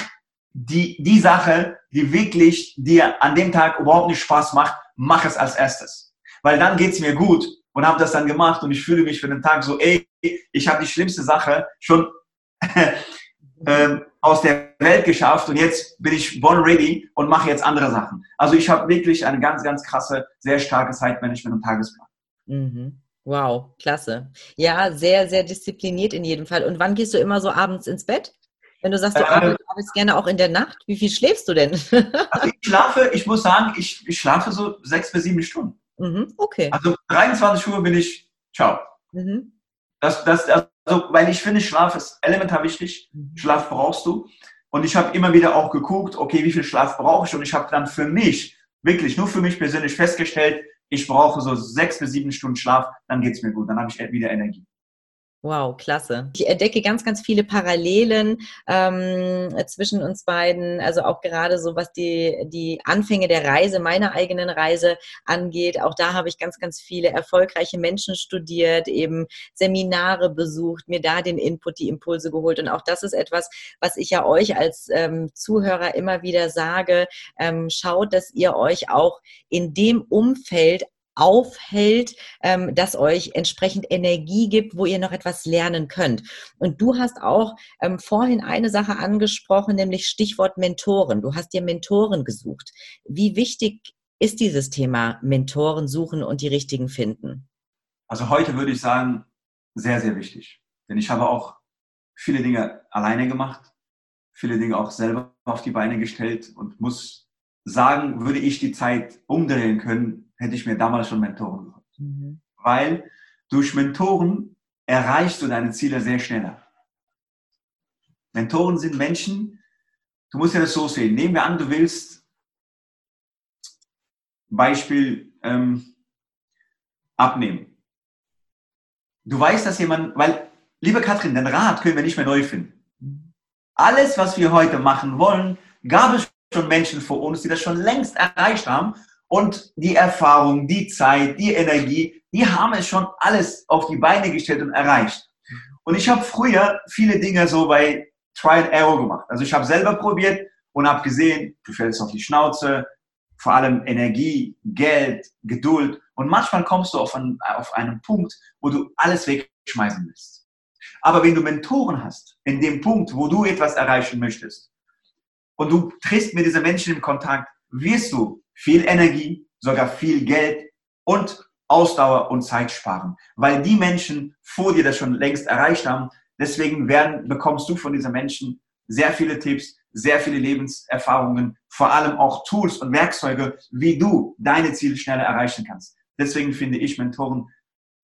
B: die, die Sache, die wirklich dir an dem Tag überhaupt nicht Spaß macht, mach es als erstes. Weil dann geht's mir gut und habe das dann gemacht und ich fühle mich für den Tag so, ey, ich habe die schlimmste Sache schon ähm, aus der Welt geschafft und jetzt bin ich born ready und mache jetzt andere Sachen. Also ich habe wirklich eine ganz, ganz krasse, sehr starke Zeitmanagement und Tagesplan.
A: Mhm. Wow, klasse. Ja, sehr, sehr diszipliniert in jedem Fall. Und wann gehst du immer so abends ins Bett? Wenn du sagst, du äh, arbeitest gerne auch in der Nacht, wie viel schläfst du denn?
B: also ich schlafe, ich muss sagen, ich, ich schlafe so sechs bis sieben Stunden.
A: Mhm, okay.
B: Also 23 Uhr bin ich, ciao. Mhm. Das, das, also, weil ich finde, Schlaf ist elementar wichtig. Mhm. Schlaf brauchst du. Und ich habe immer wieder auch geguckt, okay, wie viel Schlaf brauche ich? Und ich habe dann für mich, wirklich nur für mich persönlich festgestellt, ich brauche so sechs bis sieben Stunden Schlaf, dann geht es mir gut, dann habe ich wieder Energie.
A: Wow, klasse. Ich entdecke ganz, ganz viele Parallelen ähm, zwischen uns beiden. Also auch gerade so, was die, die Anfänge der Reise, meiner eigenen Reise angeht. Auch da habe ich ganz, ganz viele erfolgreiche Menschen studiert, eben Seminare besucht, mir da den Input, die Impulse geholt. Und auch das ist etwas, was ich ja euch als ähm, Zuhörer immer wieder sage. Ähm, schaut, dass ihr euch auch in dem Umfeld aufhält, ähm, das euch entsprechend Energie gibt, wo ihr noch etwas lernen könnt. Und du hast auch ähm, vorhin eine Sache angesprochen, nämlich Stichwort Mentoren. Du hast dir Mentoren gesucht. Wie wichtig ist dieses Thema Mentoren suchen und die richtigen finden?
B: Also heute würde ich sagen, sehr, sehr wichtig. Denn ich habe auch viele Dinge alleine gemacht, viele Dinge auch selber auf die Beine gestellt und muss sagen, würde ich die Zeit umdrehen können, hätte ich mir damals schon Mentoren geholt. Mhm. Weil durch Mentoren erreichst du deine Ziele sehr schneller. Mentoren sind Menschen, du musst ja das so sehen. Nehmen wir an, du willst Beispiel ähm, abnehmen. Du weißt, dass jemand, weil, liebe Katrin, den Rat können wir nicht mehr neu finden. Mhm. Alles, was wir heute machen wollen, gab es schon Menschen vor uns, die das schon längst erreicht haben und die Erfahrung, die Zeit, die Energie, die haben es schon alles auf die Beine gestellt und erreicht. Und ich habe früher viele Dinge so bei Try and Error gemacht. Also ich habe selber probiert und habe gesehen, du fällst auf die Schnauze, vor allem Energie, Geld, Geduld. Und manchmal kommst du auf einen, auf einen Punkt, wo du alles wegschmeißen willst. Aber wenn du Mentoren hast, in dem Punkt, wo du etwas erreichen möchtest, und du triffst mit diesen Menschen in Kontakt, wirst du viel Energie, sogar viel Geld und Ausdauer und Zeit sparen, weil die Menschen vor dir das schon längst erreicht haben. Deswegen werden, bekommst du von diesen Menschen sehr viele Tipps, sehr viele Lebenserfahrungen, vor allem auch Tools und Werkzeuge, wie du deine Ziele schneller erreichen kannst. Deswegen finde ich Mentoren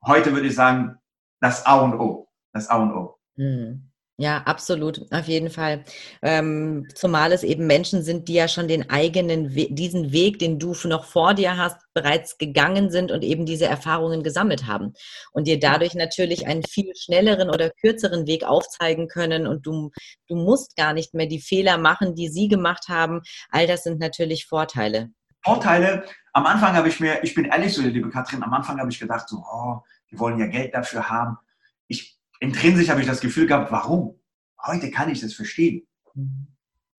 B: heute würde ich sagen, das A und O. Das A und O.
A: Mhm. Ja, absolut, auf jeden Fall. Ähm, zumal es eben Menschen sind, die ja schon den eigenen, We diesen Weg, den du noch vor dir hast, bereits gegangen sind und eben diese Erfahrungen gesammelt haben und dir dadurch natürlich einen viel schnelleren oder kürzeren Weg aufzeigen können und du, du musst gar nicht mehr die Fehler machen, die sie gemacht haben. All das sind natürlich Vorteile.
B: Vorteile. Am Anfang habe ich mir, ich bin ehrlich so, liebe Katrin, am Anfang habe ich gedacht, so, oh, die wollen ja Geld dafür haben. Intrinsisch habe ich das Gefühl gehabt, warum? Heute kann ich das verstehen.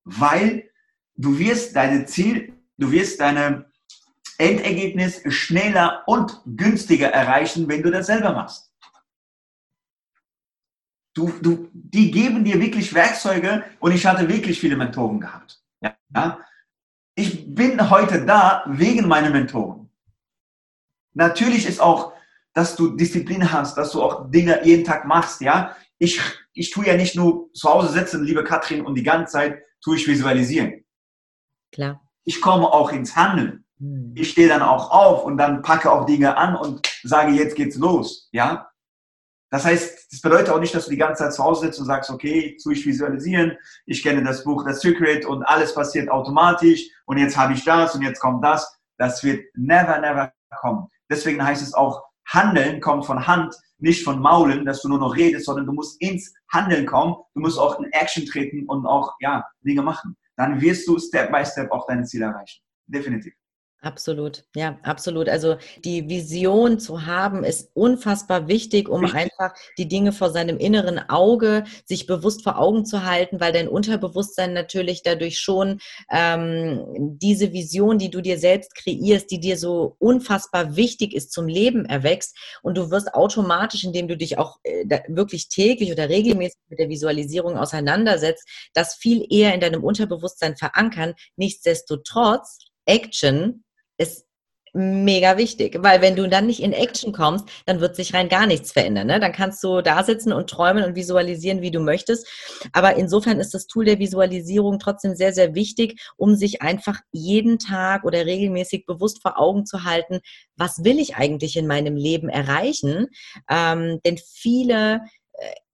B: Weil du wirst deine Ziel, du wirst deine Endergebnis schneller und günstiger erreichen, wenn du das selber machst. Du, du, die geben dir wirklich Werkzeuge und ich hatte wirklich viele Mentoren gehabt. Ja? Ich bin heute da wegen meiner Mentoren. Natürlich ist auch dass du Disziplin hast, dass du auch Dinge jeden Tag machst, ja. Ich, ich tue ja nicht nur zu Hause sitzen, liebe Katrin, und die ganze Zeit tue ich visualisieren.
A: Klar.
B: Ich komme auch ins Handeln. Hm. Ich stehe dann auch auf und dann packe auch Dinge an und sage, jetzt geht's los, ja. Das heißt, das bedeutet auch nicht, dass du die ganze Zeit zu Hause sitzt und sagst, okay, tue ich visualisieren, ich kenne das Buch The Secret und alles passiert automatisch und jetzt habe ich das und jetzt kommt das. Das wird never, never kommen. Deswegen heißt es auch, Handeln kommt von Hand, nicht von Maulen, dass du nur noch redest, sondern du musst ins Handeln kommen. Du musst auch in Action treten und auch ja, Dinge machen. Dann wirst du Step by Step auch deine Ziele erreichen. Definitiv.
A: Absolut, ja, absolut. Also die Vision zu haben, ist unfassbar wichtig, um Richtig. einfach die Dinge vor seinem inneren Auge sich bewusst vor Augen zu halten, weil dein Unterbewusstsein natürlich dadurch schon ähm, diese Vision, die du dir selbst kreierst, die dir so unfassbar wichtig ist zum Leben erwächst und du wirst automatisch, indem du dich auch äh, wirklich täglich oder regelmäßig mit der Visualisierung auseinandersetzt, das viel eher in deinem Unterbewusstsein verankern. Nichtsdestotrotz Action ist mega wichtig, weil wenn du dann nicht in Action kommst, dann wird sich rein gar nichts verändern. Ne? Dann kannst du da sitzen und träumen und visualisieren, wie du möchtest. Aber insofern ist das Tool der Visualisierung trotzdem sehr, sehr wichtig, um sich einfach jeden Tag oder regelmäßig bewusst vor Augen zu halten, was will ich eigentlich in meinem Leben erreichen? Ähm, denn viele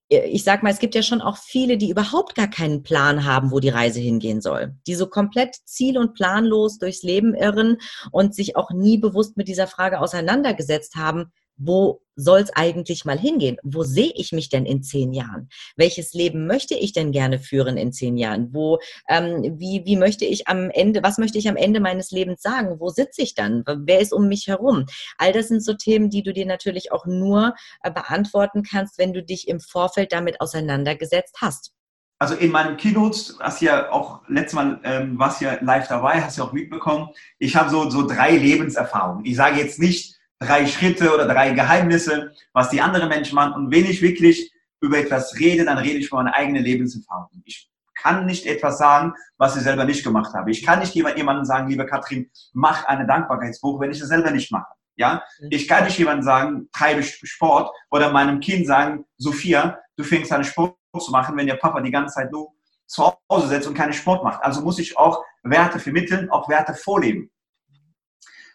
A: ich sag mal, es gibt ja schon auch viele, die überhaupt gar keinen Plan haben, wo die Reise hingehen soll, die so komplett ziel- und planlos durchs Leben irren und sich auch nie bewusst mit dieser Frage auseinandergesetzt haben, wo soll es eigentlich mal hingehen? Wo sehe ich mich denn in zehn Jahren? Welches Leben möchte ich denn gerne führen in zehn Jahren? Wo, ähm, wie, wie möchte ich am Ende, was möchte ich am Ende meines Lebens sagen? Wo sitze ich dann? Wer ist um mich herum? All das sind so Themen, die du dir natürlich auch nur äh, beantworten kannst, wenn du dich im Vorfeld damit auseinandergesetzt hast.
B: Also in meinem Keynote, hast ja auch letztes Mal ähm, warst ja live dabei, hast ja auch mitbekommen. Ich habe so, so drei Lebenserfahrungen. Ich sage jetzt nicht, drei Schritte oder drei Geheimnisse, was die anderen Menschen machen. Und wenn ich wirklich über etwas rede, dann rede ich von meiner eigenen Lebenserfahrung. Ich kann nicht etwas sagen, was ich selber nicht gemacht habe. Ich kann nicht jemandem sagen, liebe Katrin, mach eine Dankbarkeitsbuch, wenn ich es selber nicht mache. Ja, mhm. ich kann nicht jemandem sagen, treibe Sport oder meinem Kind sagen, Sophia, du fängst an Sport zu machen, wenn der Papa die ganze Zeit nur zu Hause sitzt und keinen Sport macht. Also muss ich auch Werte vermitteln, auch Werte vorleben.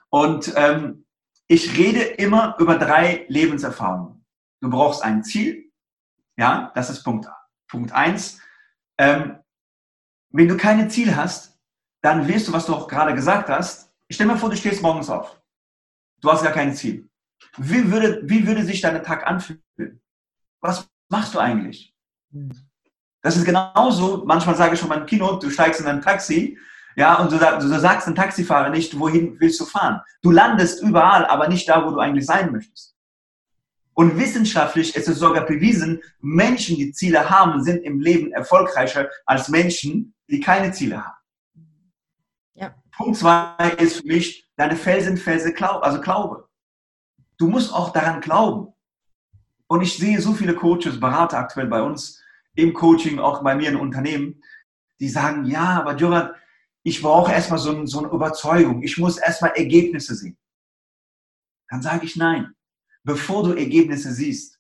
B: Und ähm, ich rede immer über drei Lebenserfahrungen. Du brauchst ein Ziel. Ja, das ist Punkt, Punkt eins. Ähm, wenn du kein Ziel hast, dann wirst du, was du auch gerade gesagt hast, stell dir vor, du stehst morgens auf. Du hast gar kein Ziel. Wie würde, wie würde sich dein Tag anfühlen? Was machst du eigentlich? Das ist genauso, manchmal sage ich schon beim Kino, du steigst in ein Taxi ja, und du, du sagst dem Taxifahrer nicht, wohin willst du fahren. Du landest überall, aber nicht da, wo du eigentlich sein möchtest. Und wissenschaftlich ist es sogar bewiesen, Menschen, die Ziele haben, sind im Leben erfolgreicher als Menschen, die keine Ziele haben. Ja. Punkt zwei ist für mich deine Felsenfelse, also Glaube. Du musst auch daran glauben. Und ich sehe so viele Coaches, Berater aktuell bei uns im Coaching, auch bei mir im Unternehmen, die sagen, ja, aber Jorat, ich brauche erstmal so, so eine Überzeugung. Ich muss erstmal Ergebnisse sehen. Dann sage ich nein. Bevor du Ergebnisse siehst,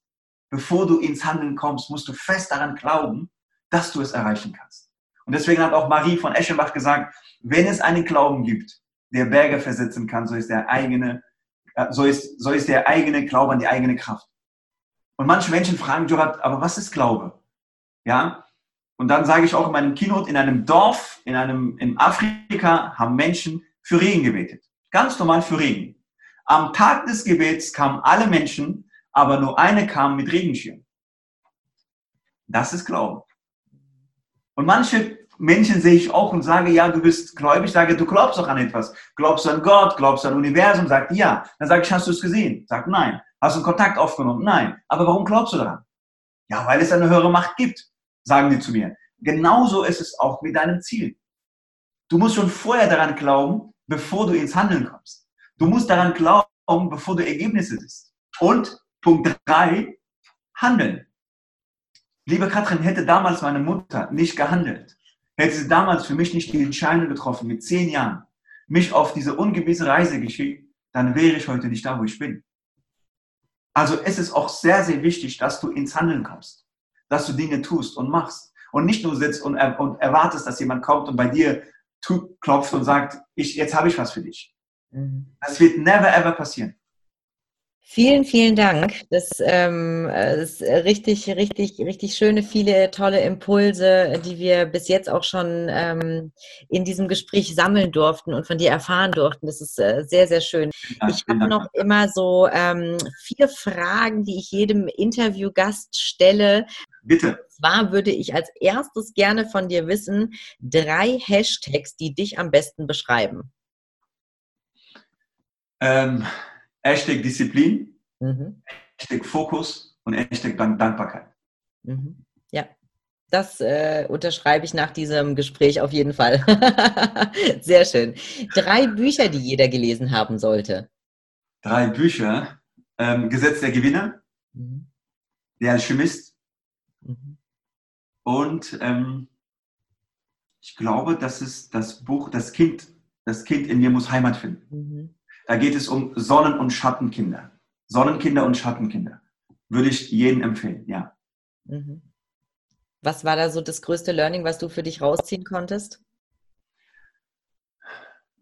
B: bevor du ins Handeln kommst, musst du fest daran glauben, dass du es erreichen kannst. Und deswegen hat auch Marie von Eschenbach gesagt, wenn es einen Glauben gibt, der Berge versetzen kann, so ist der eigene, äh, so ist, so ist der eigene Glaube an die eigene Kraft. Und manche Menschen fragen, Jorat, aber was ist Glaube? Ja, und dann sage ich auch in meinem Keynote, in einem Dorf, in einem, in Afrika haben Menschen für Regen gebetet. Ganz normal für Regen. Am Tag des Gebets kamen alle Menschen, aber nur eine kam mit Regenschirm. Das ist Glauben. Und manche Menschen sehe ich auch und sage, ja, du bist gläubig, sage, du glaubst doch an etwas. Glaubst du an Gott, glaubst du an Universum? Sagt, ja. Dann sage ich, hast du es gesehen? Sagt, nein. Hast du einen Kontakt aufgenommen? Nein. Aber warum glaubst du daran? Ja, weil es eine höhere Macht gibt sagen die zu mir. Genauso ist es auch mit deinem Ziel. Du musst schon vorher daran glauben, bevor du ins Handeln kommst. Du musst daran glauben, bevor du Ergebnisse siehst. Und Punkt drei, handeln. Liebe Katrin, hätte damals meine Mutter nicht gehandelt, hätte sie damals für mich nicht die Entscheidung getroffen, mit zehn Jahren, mich auf diese ungewisse Reise geschickt, dann wäre ich heute nicht da, wo ich bin. Also es ist auch sehr, sehr wichtig, dass du ins Handeln kommst dass du Dinge tust und machst. Und nicht nur sitzt und, er, und erwartest, dass jemand kommt und bei dir klopft und sagt, ich, jetzt habe ich was für dich. Mhm. Das wird never ever passieren.
A: Vielen, vielen Dank. Das, ähm, ist richtig, richtig, richtig schöne, viele tolle Impulse, die wir bis jetzt auch schon ähm, in diesem Gespräch sammeln durften und von dir erfahren durften. Das ist äh, sehr, sehr schön. Dank, ich habe noch immer so ähm, vier Fragen, die ich jedem Interviewgast stelle.
B: Bitte.
A: Und zwar würde ich als erstes gerne von dir wissen, drei Hashtags, die dich am besten beschreiben.
B: Ähm, Hashtag Disziplin, mhm. Hashtag Fokus und Hashtag Dankbarkeit.
A: Mhm. Ja, das äh, unterschreibe ich nach diesem Gespräch auf jeden Fall. Sehr schön. Drei Bücher, die jeder gelesen haben sollte.
B: Drei Bücher. Ähm, Gesetz der Gewinner, mhm. Der Alchemist mhm. und ähm, ich glaube, das ist das Buch Das Kind. Das Kind in mir muss Heimat finden. Mhm. Da geht es um Sonnen- und Schattenkinder. Sonnenkinder und Schattenkinder. Würde ich jedem empfehlen, ja. Mhm.
A: Was war da so das größte Learning, was du für dich rausziehen konntest?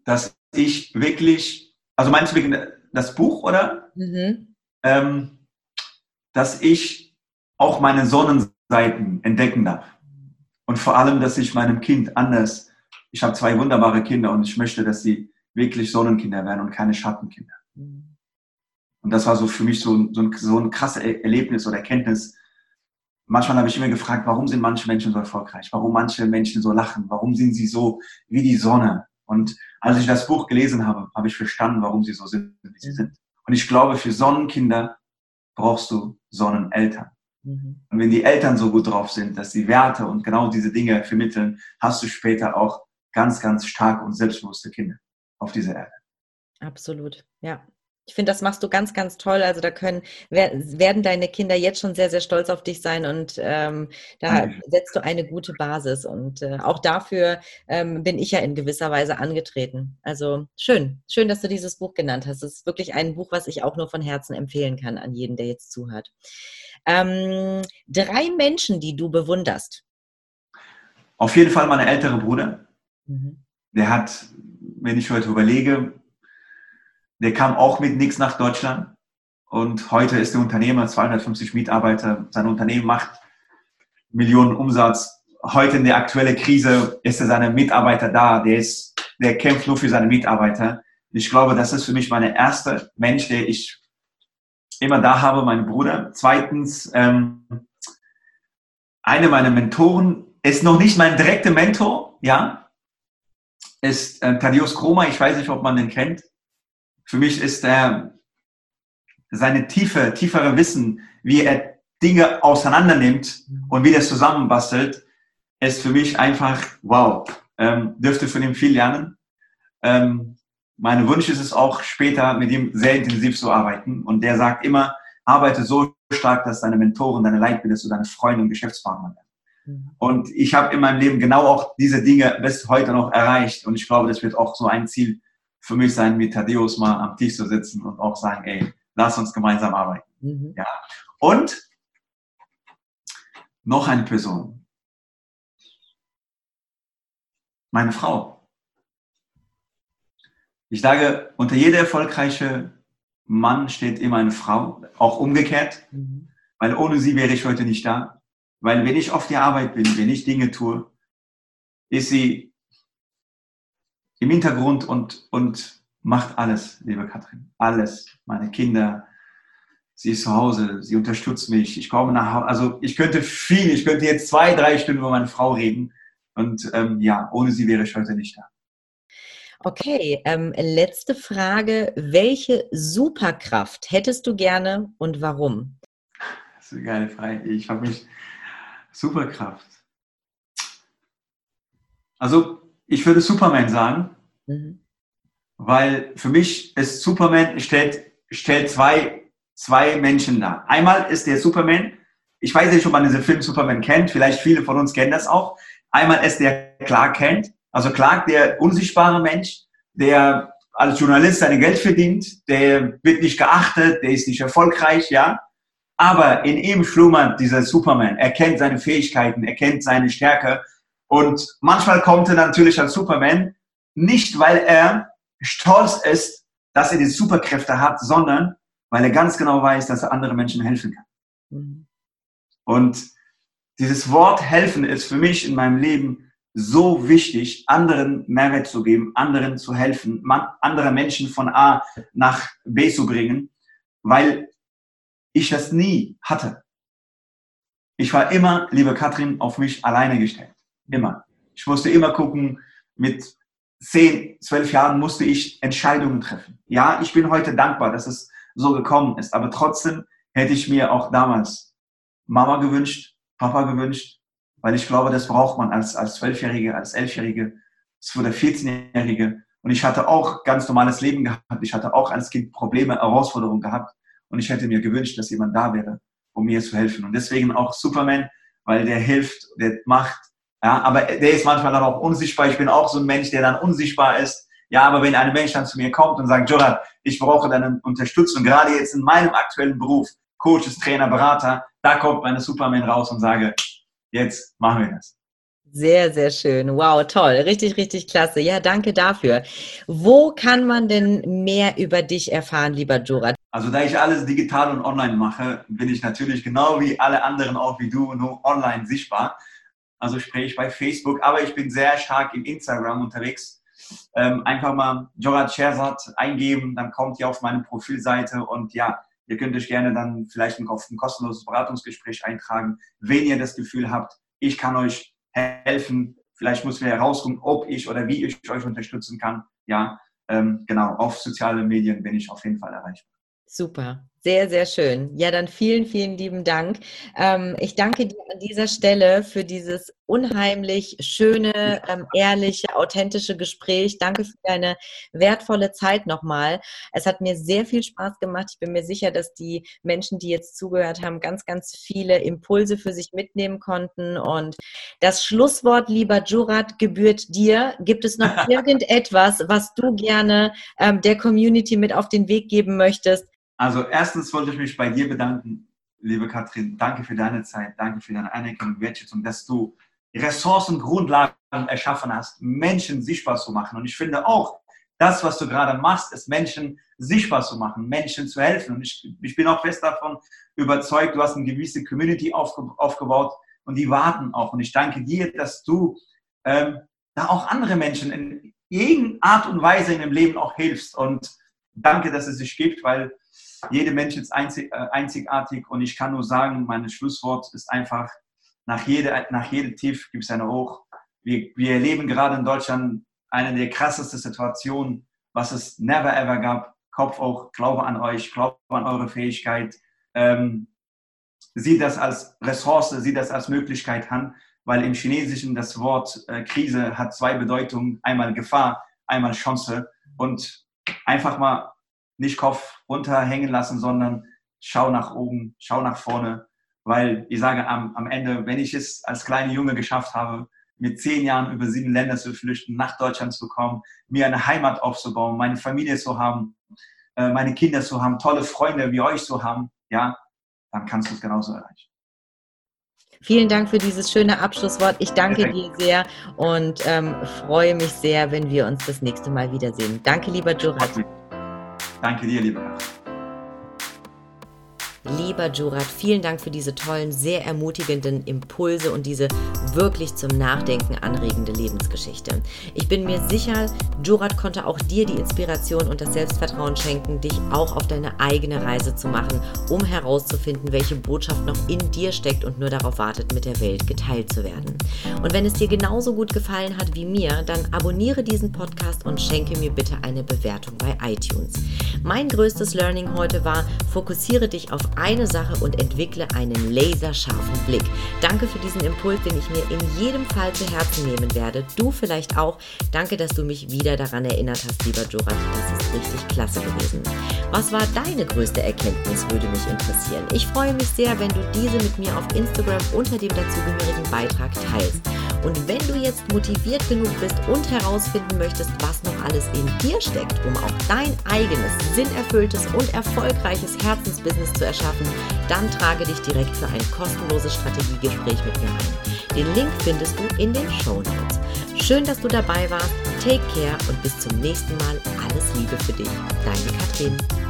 B: Dass ich wirklich, also meinst du das Buch, oder? Mhm. Ähm, dass ich auch meine Sonnenseiten entdecken darf. Und vor allem, dass ich meinem Kind anders, ich habe zwei wunderbare Kinder und ich möchte, dass sie wirklich Sonnenkinder werden und keine Schattenkinder. Mhm. Und das war so für mich so, so, ein, so ein krasses Erlebnis oder Erkenntnis, manchmal habe ich immer gefragt, warum sind manche Menschen so erfolgreich? Warum manche Menschen so lachen? Warum sind sie so wie die Sonne? Und als ich das Buch gelesen habe, habe ich verstanden, warum sie so sind, wie sie sind. Und ich glaube, für Sonnenkinder brauchst du Sonneneltern. Mhm. Und wenn die Eltern so gut drauf sind, dass sie Werte und genau diese Dinge vermitteln, hast du später auch ganz, ganz starke und selbstbewusste Kinder auf dieser Erde.
A: Absolut, ja. Ich finde, das machst du ganz, ganz toll. Also da können werden deine Kinder jetzt schon sehr, sehr stolz auf dich sein und ähm, da Danke. setzt du eine gute Basis. Und äh, auch dafür ähm, bin ich ja in gewisser Weise angetreten. Also schön, schön, dass du dieses Buch genannt hast. Es ist wirklich ein Buch, was ich auch nur von Herzen empfehlen kann an jeden, der jetzt zuhört. Ähm, drei Menschen, die du bewunderst.
B: Auf jeden Fall mein älterer Bruder. Mhm. Der hat, wenn ich heute überlege, der kam auch mit nichts nach Deutschland und heute ist der Unternehmer, 250 Mitarbeiter, sein Unternehmen macht Millionen Umsatz. Heute in der aktuellen Krise ist er seine Mitarbeiter da, der ist, der kämpft nur für seine Mitarbeiter. Ich glaube, das ist für mich mein erster Mensch, der ich immer da habe, mein Bruder. Zweitens, ähm, eine meiner Mentoren ist noch nicht mein direkter Mentor, ja, ist äh, Thaddeus Kroma. Ich weiß nicht, ob man den kennt. Für mich ist er seine tiefe, tiefere Wissen, wie er Dinge auseinander nimmt und wie er zusammenbastelt, ist für mich einfach wow. Ähm, dürfte von ihm viel lernen. Ähm, mein Wunsch ist es auch später mit ihm sehr intensiv zu arbeiten. Und der sagt immer, arbeite so stark, dass deine Mentoren, deine Leitbilder zu deine Freunde und Geschäftspartner werden. Mhm. Und ich habe in meinem Leben genau auch diese Dinge bis heute noch erreicht. Und ich glaube, das wird auch so ein Ziel für mich sein, mit Thaddeus mal am Tisch zu sitzen und auch sagen, ey, lass uns gemeinsam arbeiten. Mhm. Ja. Und noch eine Person. Meine Frau. Ich sage, unter jeder erfolgreiche Mann steht immer eine Frau, auch umgekehrt, mhm. weil ohne sie wäre ich heute nicht da. Weil wenn ich auf die Arbeit bin, wenn ich Dinge tue, ist sie im Hintergrund und, und macht alles, liebe Katrin. Alles. Meine Kinder, sie ist zu Hause, sie unterstützt mich. Ich komme nach Hause. Also ich könnte viel, ich könnte jetzt zwei, drei Stunden über meine Frau reden. Und ähm, ja, ohne sie wäre ich heute nicht da.
A: Okay, ähm, letzte Frage. Welche Superkraft hättest du gerne und warum?
B: Das ist eine geile Frage. Ich habe mich Superkraft. Also ich würde Superman sagen, mhm. weil für mich ist Superman stellt, stellt zwei, zwei Menschen dar. Einmal ist der Superman, ich weiß nicht, ob man diesen Film Superman kennt, vielleicht viele von uns kennen das auch. Einmal ist der Clark Kent, also Clark, der unsichtbare Mensch, der als Journalist sein Geld verdient, der wird nicht geachtet, der ist nicht erfolgreich, ja. Aber in ihm schlummert dieser Superman. Er kennt seine Fähigkeiten, er kennt seine Stärke und manchmal kommt er natürlich als Superman, nicht weil er stolz ist, dass er die Superkräfte hat, sondern weil er ganz genau weiß, dass er anderen Menschen helfen kann. Mhm. Und dieses Wort helfen ist für mich in meinem Leben so wichtig, anderen Mehrwert zu geben, anderen zu helfen, andere Menschen von A nach B zu bringen, weil ich das nie hatte. Ich war immer, liebe Katrin, auf mich alleine gestellt. Immer. Ich musste immer gucken, mit zehn, zwölf Jahren musste ich Entscheidungen treffen. Ja, ich bin heute dankbar, dass es so gekommen ist, aber trotzdem hätte ich mir auch damals Mama gewünscht, Papa gewünscht, weil ich glaube, das braucht man als, als Zwölfjährige, als Elfjährige oder 14-Jährige. Und ich hatte auch ganz normales Leben gehabt. Ich hatte auch als Kind Probleme, Herausforderungen gehabt. Und ich hätte mir gewünscht, dass jemand da wäre, um mir zu helfen. Und deswegen auch Superman, weil der hilft, der macht. Ja, aber der ist manchmal dann auch unsichtbar. Ich bin auch so ein Mensch, der dann unsichtbar ist. Ja, aber wenn ein Mensch dann zu mir kommt und sagt, Jorat, ich brauche deine Unterstützung, gerade jetzt in meinem aktuellen Beruf, Coaches, Trainer, Berater, da kommt meine Superman raus und sage, jetzt machen wir das.
A: Sehr, sehr schön. Wow, toll. Richtig, richtig klasse. Ja, danke dafür. Wo kann man denn mehr über dich erfahren, lieber Jorat?
B: Also da ich alles digital und online mache, bin ich natürlich genau wie alle anderen auch wie du nur online sichtbar. Also spreche ich bei Facebook, aber ich bin sehr stark in Instagram unterwegs. Ähm, einfach mal Jorat Sherzat eingeben, dann kommt ihr auf meine Profilseite und ja, ihr könnt euch gerne dann vielleicht auf ein kostenloses Beratungsgespräch eintragen, wenn ihr das Gefühl habt, ich kann euch helfen. Vielleicht muss wir herausfinden, ob ich oder wie ich euch unterstützen kann. Ja, ähm, genau, auf soziale Medien bin ich auf jeden Fall erreichbar.
A: Super. Sehr, sehr schön. Ja, dann vielen, vielen lieben Dank. Ähm, ich danke dir an dieser Stelle für dieses unheimlich schöne, ähm, ehrliche, authentische Gespräch. Danke für deine wertvolle Zeit nochmal. Es hat mir sehr viel Spaß gemacht. Ich bin mir sicher, dass die Menschen, die jetzt zugehört haben, ganz, ganz viele Impulse für sich mitnehmen konnten. Und das Schlusswort, lieber Jurat, gebührt dir. Gibt es noch irgendetwas, was du gerne ähm, der Community mit auf den Weg geben möchtest?
B: Also erstens wollte ich mich bei dir bedanken, liebe Katrin. Danke für deine Zeit, danke für deine Anerkennung und Wertschätzung, dass du Ressourcen, Grundlagen erschaffen hast, Menschen sichtbar zu machen. Und ich finde auch, das, was du gerade machst, ist Menschen sichtbar zu machen, Menschen zu helfen. Und ich, ich bin auch fest davon überzeugt, du hast eine gewisse Community aufge, aufgebaut und die warten auch. Und ich danke dir, dass du ähm, da auch andere Menschen in irgendeiner Art und Weise in dem Leben auch hilfst. Und danke, dass es sich gibt, weil jeder Mensch ist einzig, äh, einzigartig und ich kann nur sagen, mein Schlusswort ist einfach, nach jedem nach jede Tief gibt es eine Hoch. Wir, wir erleben gerade in Deutschland eine der krassesten Situationen, was es never ever gab. Kopf hoch, glaube an euch, glaube an eure Fähigkeit. Ähm, sieht das als Ressource, sieht das als Möglichkeit an, weil im Chinesischen das Wort äh, Krise hat zwei Bedeutungen, einmal Gefahr, einmal Chance und einfach mal nicht Kopf runterhängen lassen, sondern schau nach oben, schau nach vorne. Weil ich sage am, am Ende, wenn ich es als kleiner Junge geschafft habe, mit zehn Jahren über sieben Länder zu flüchten, nach Deutschland zu kommen, mir eine Heimat aufzubauen, meine Familie zu haben, äh, meine Kinder zu haben, tolle Freunde wie euch zu haben, ja, dann kannst du es genauso erreichen.
A: Vielen Dank für dieses schöne Abschlusswort. Ich danke Perfekt. dir sehr und ähm, freue mich sehr, wenn wir uns das nächste Mal wiedersehen. Danke, lieber Jurat.
B: Danke dir, lieber Katrin.
A: Lieber Jurat, vielen Dank für diese tollen, sehr ermutigenden Impulse und diese wirklich zum Nachdenken anregende Lebensgeschichte. Ich bin mir sicher, Jurat konnte auch dir die Inspiration und das Selbstvertrauen schenken, dich auch auf deine eigene Reise zu machen, um herauszufinden, welche Botschaft noch in dir steckt und nur darauf wartet, mit der Welt geteilt zu werden. Und wenn es dir genauso gut gefallen hat wie mir, dann abonniere diesen Podcast und schenke mir bitte eine Bewertung bei iTunes. Mein größtes Learning heute war, fokussiere dich auf eine Sache und entwickle einen laserscharfen Blick. Danke für diesen Impuls, den ich mir in jedem Fall zu Herzen nehmen werde. Du vielleicht auch. Danke, dass du mich wieder daran erinnert hast, lieber Jorat. Das ist richtig klasse gewesen. Was war deine größte Erkenntnis, würde mich interessieren. Ich freue mich sehr, wenn du diese mit mir auf Instagram unter dem dazugehörigen Beitrag teilst. Und wenn du jetzt motiviert genug bist und herausfinden möchtest, was noch alles in dir steckt, um auch dein eigenes, sinnerfülltes und erfolgreiches Herzensbusiness zu erschaffen, dann trage dich direkt für ein kostenloses Strategiegespräch mit mir ein. Den Link findest du in den Show Notes. Schön, dass du dabei warst. Take care und bis zum nächsten Mal. Alles Liebe für dich. Deine Katrin.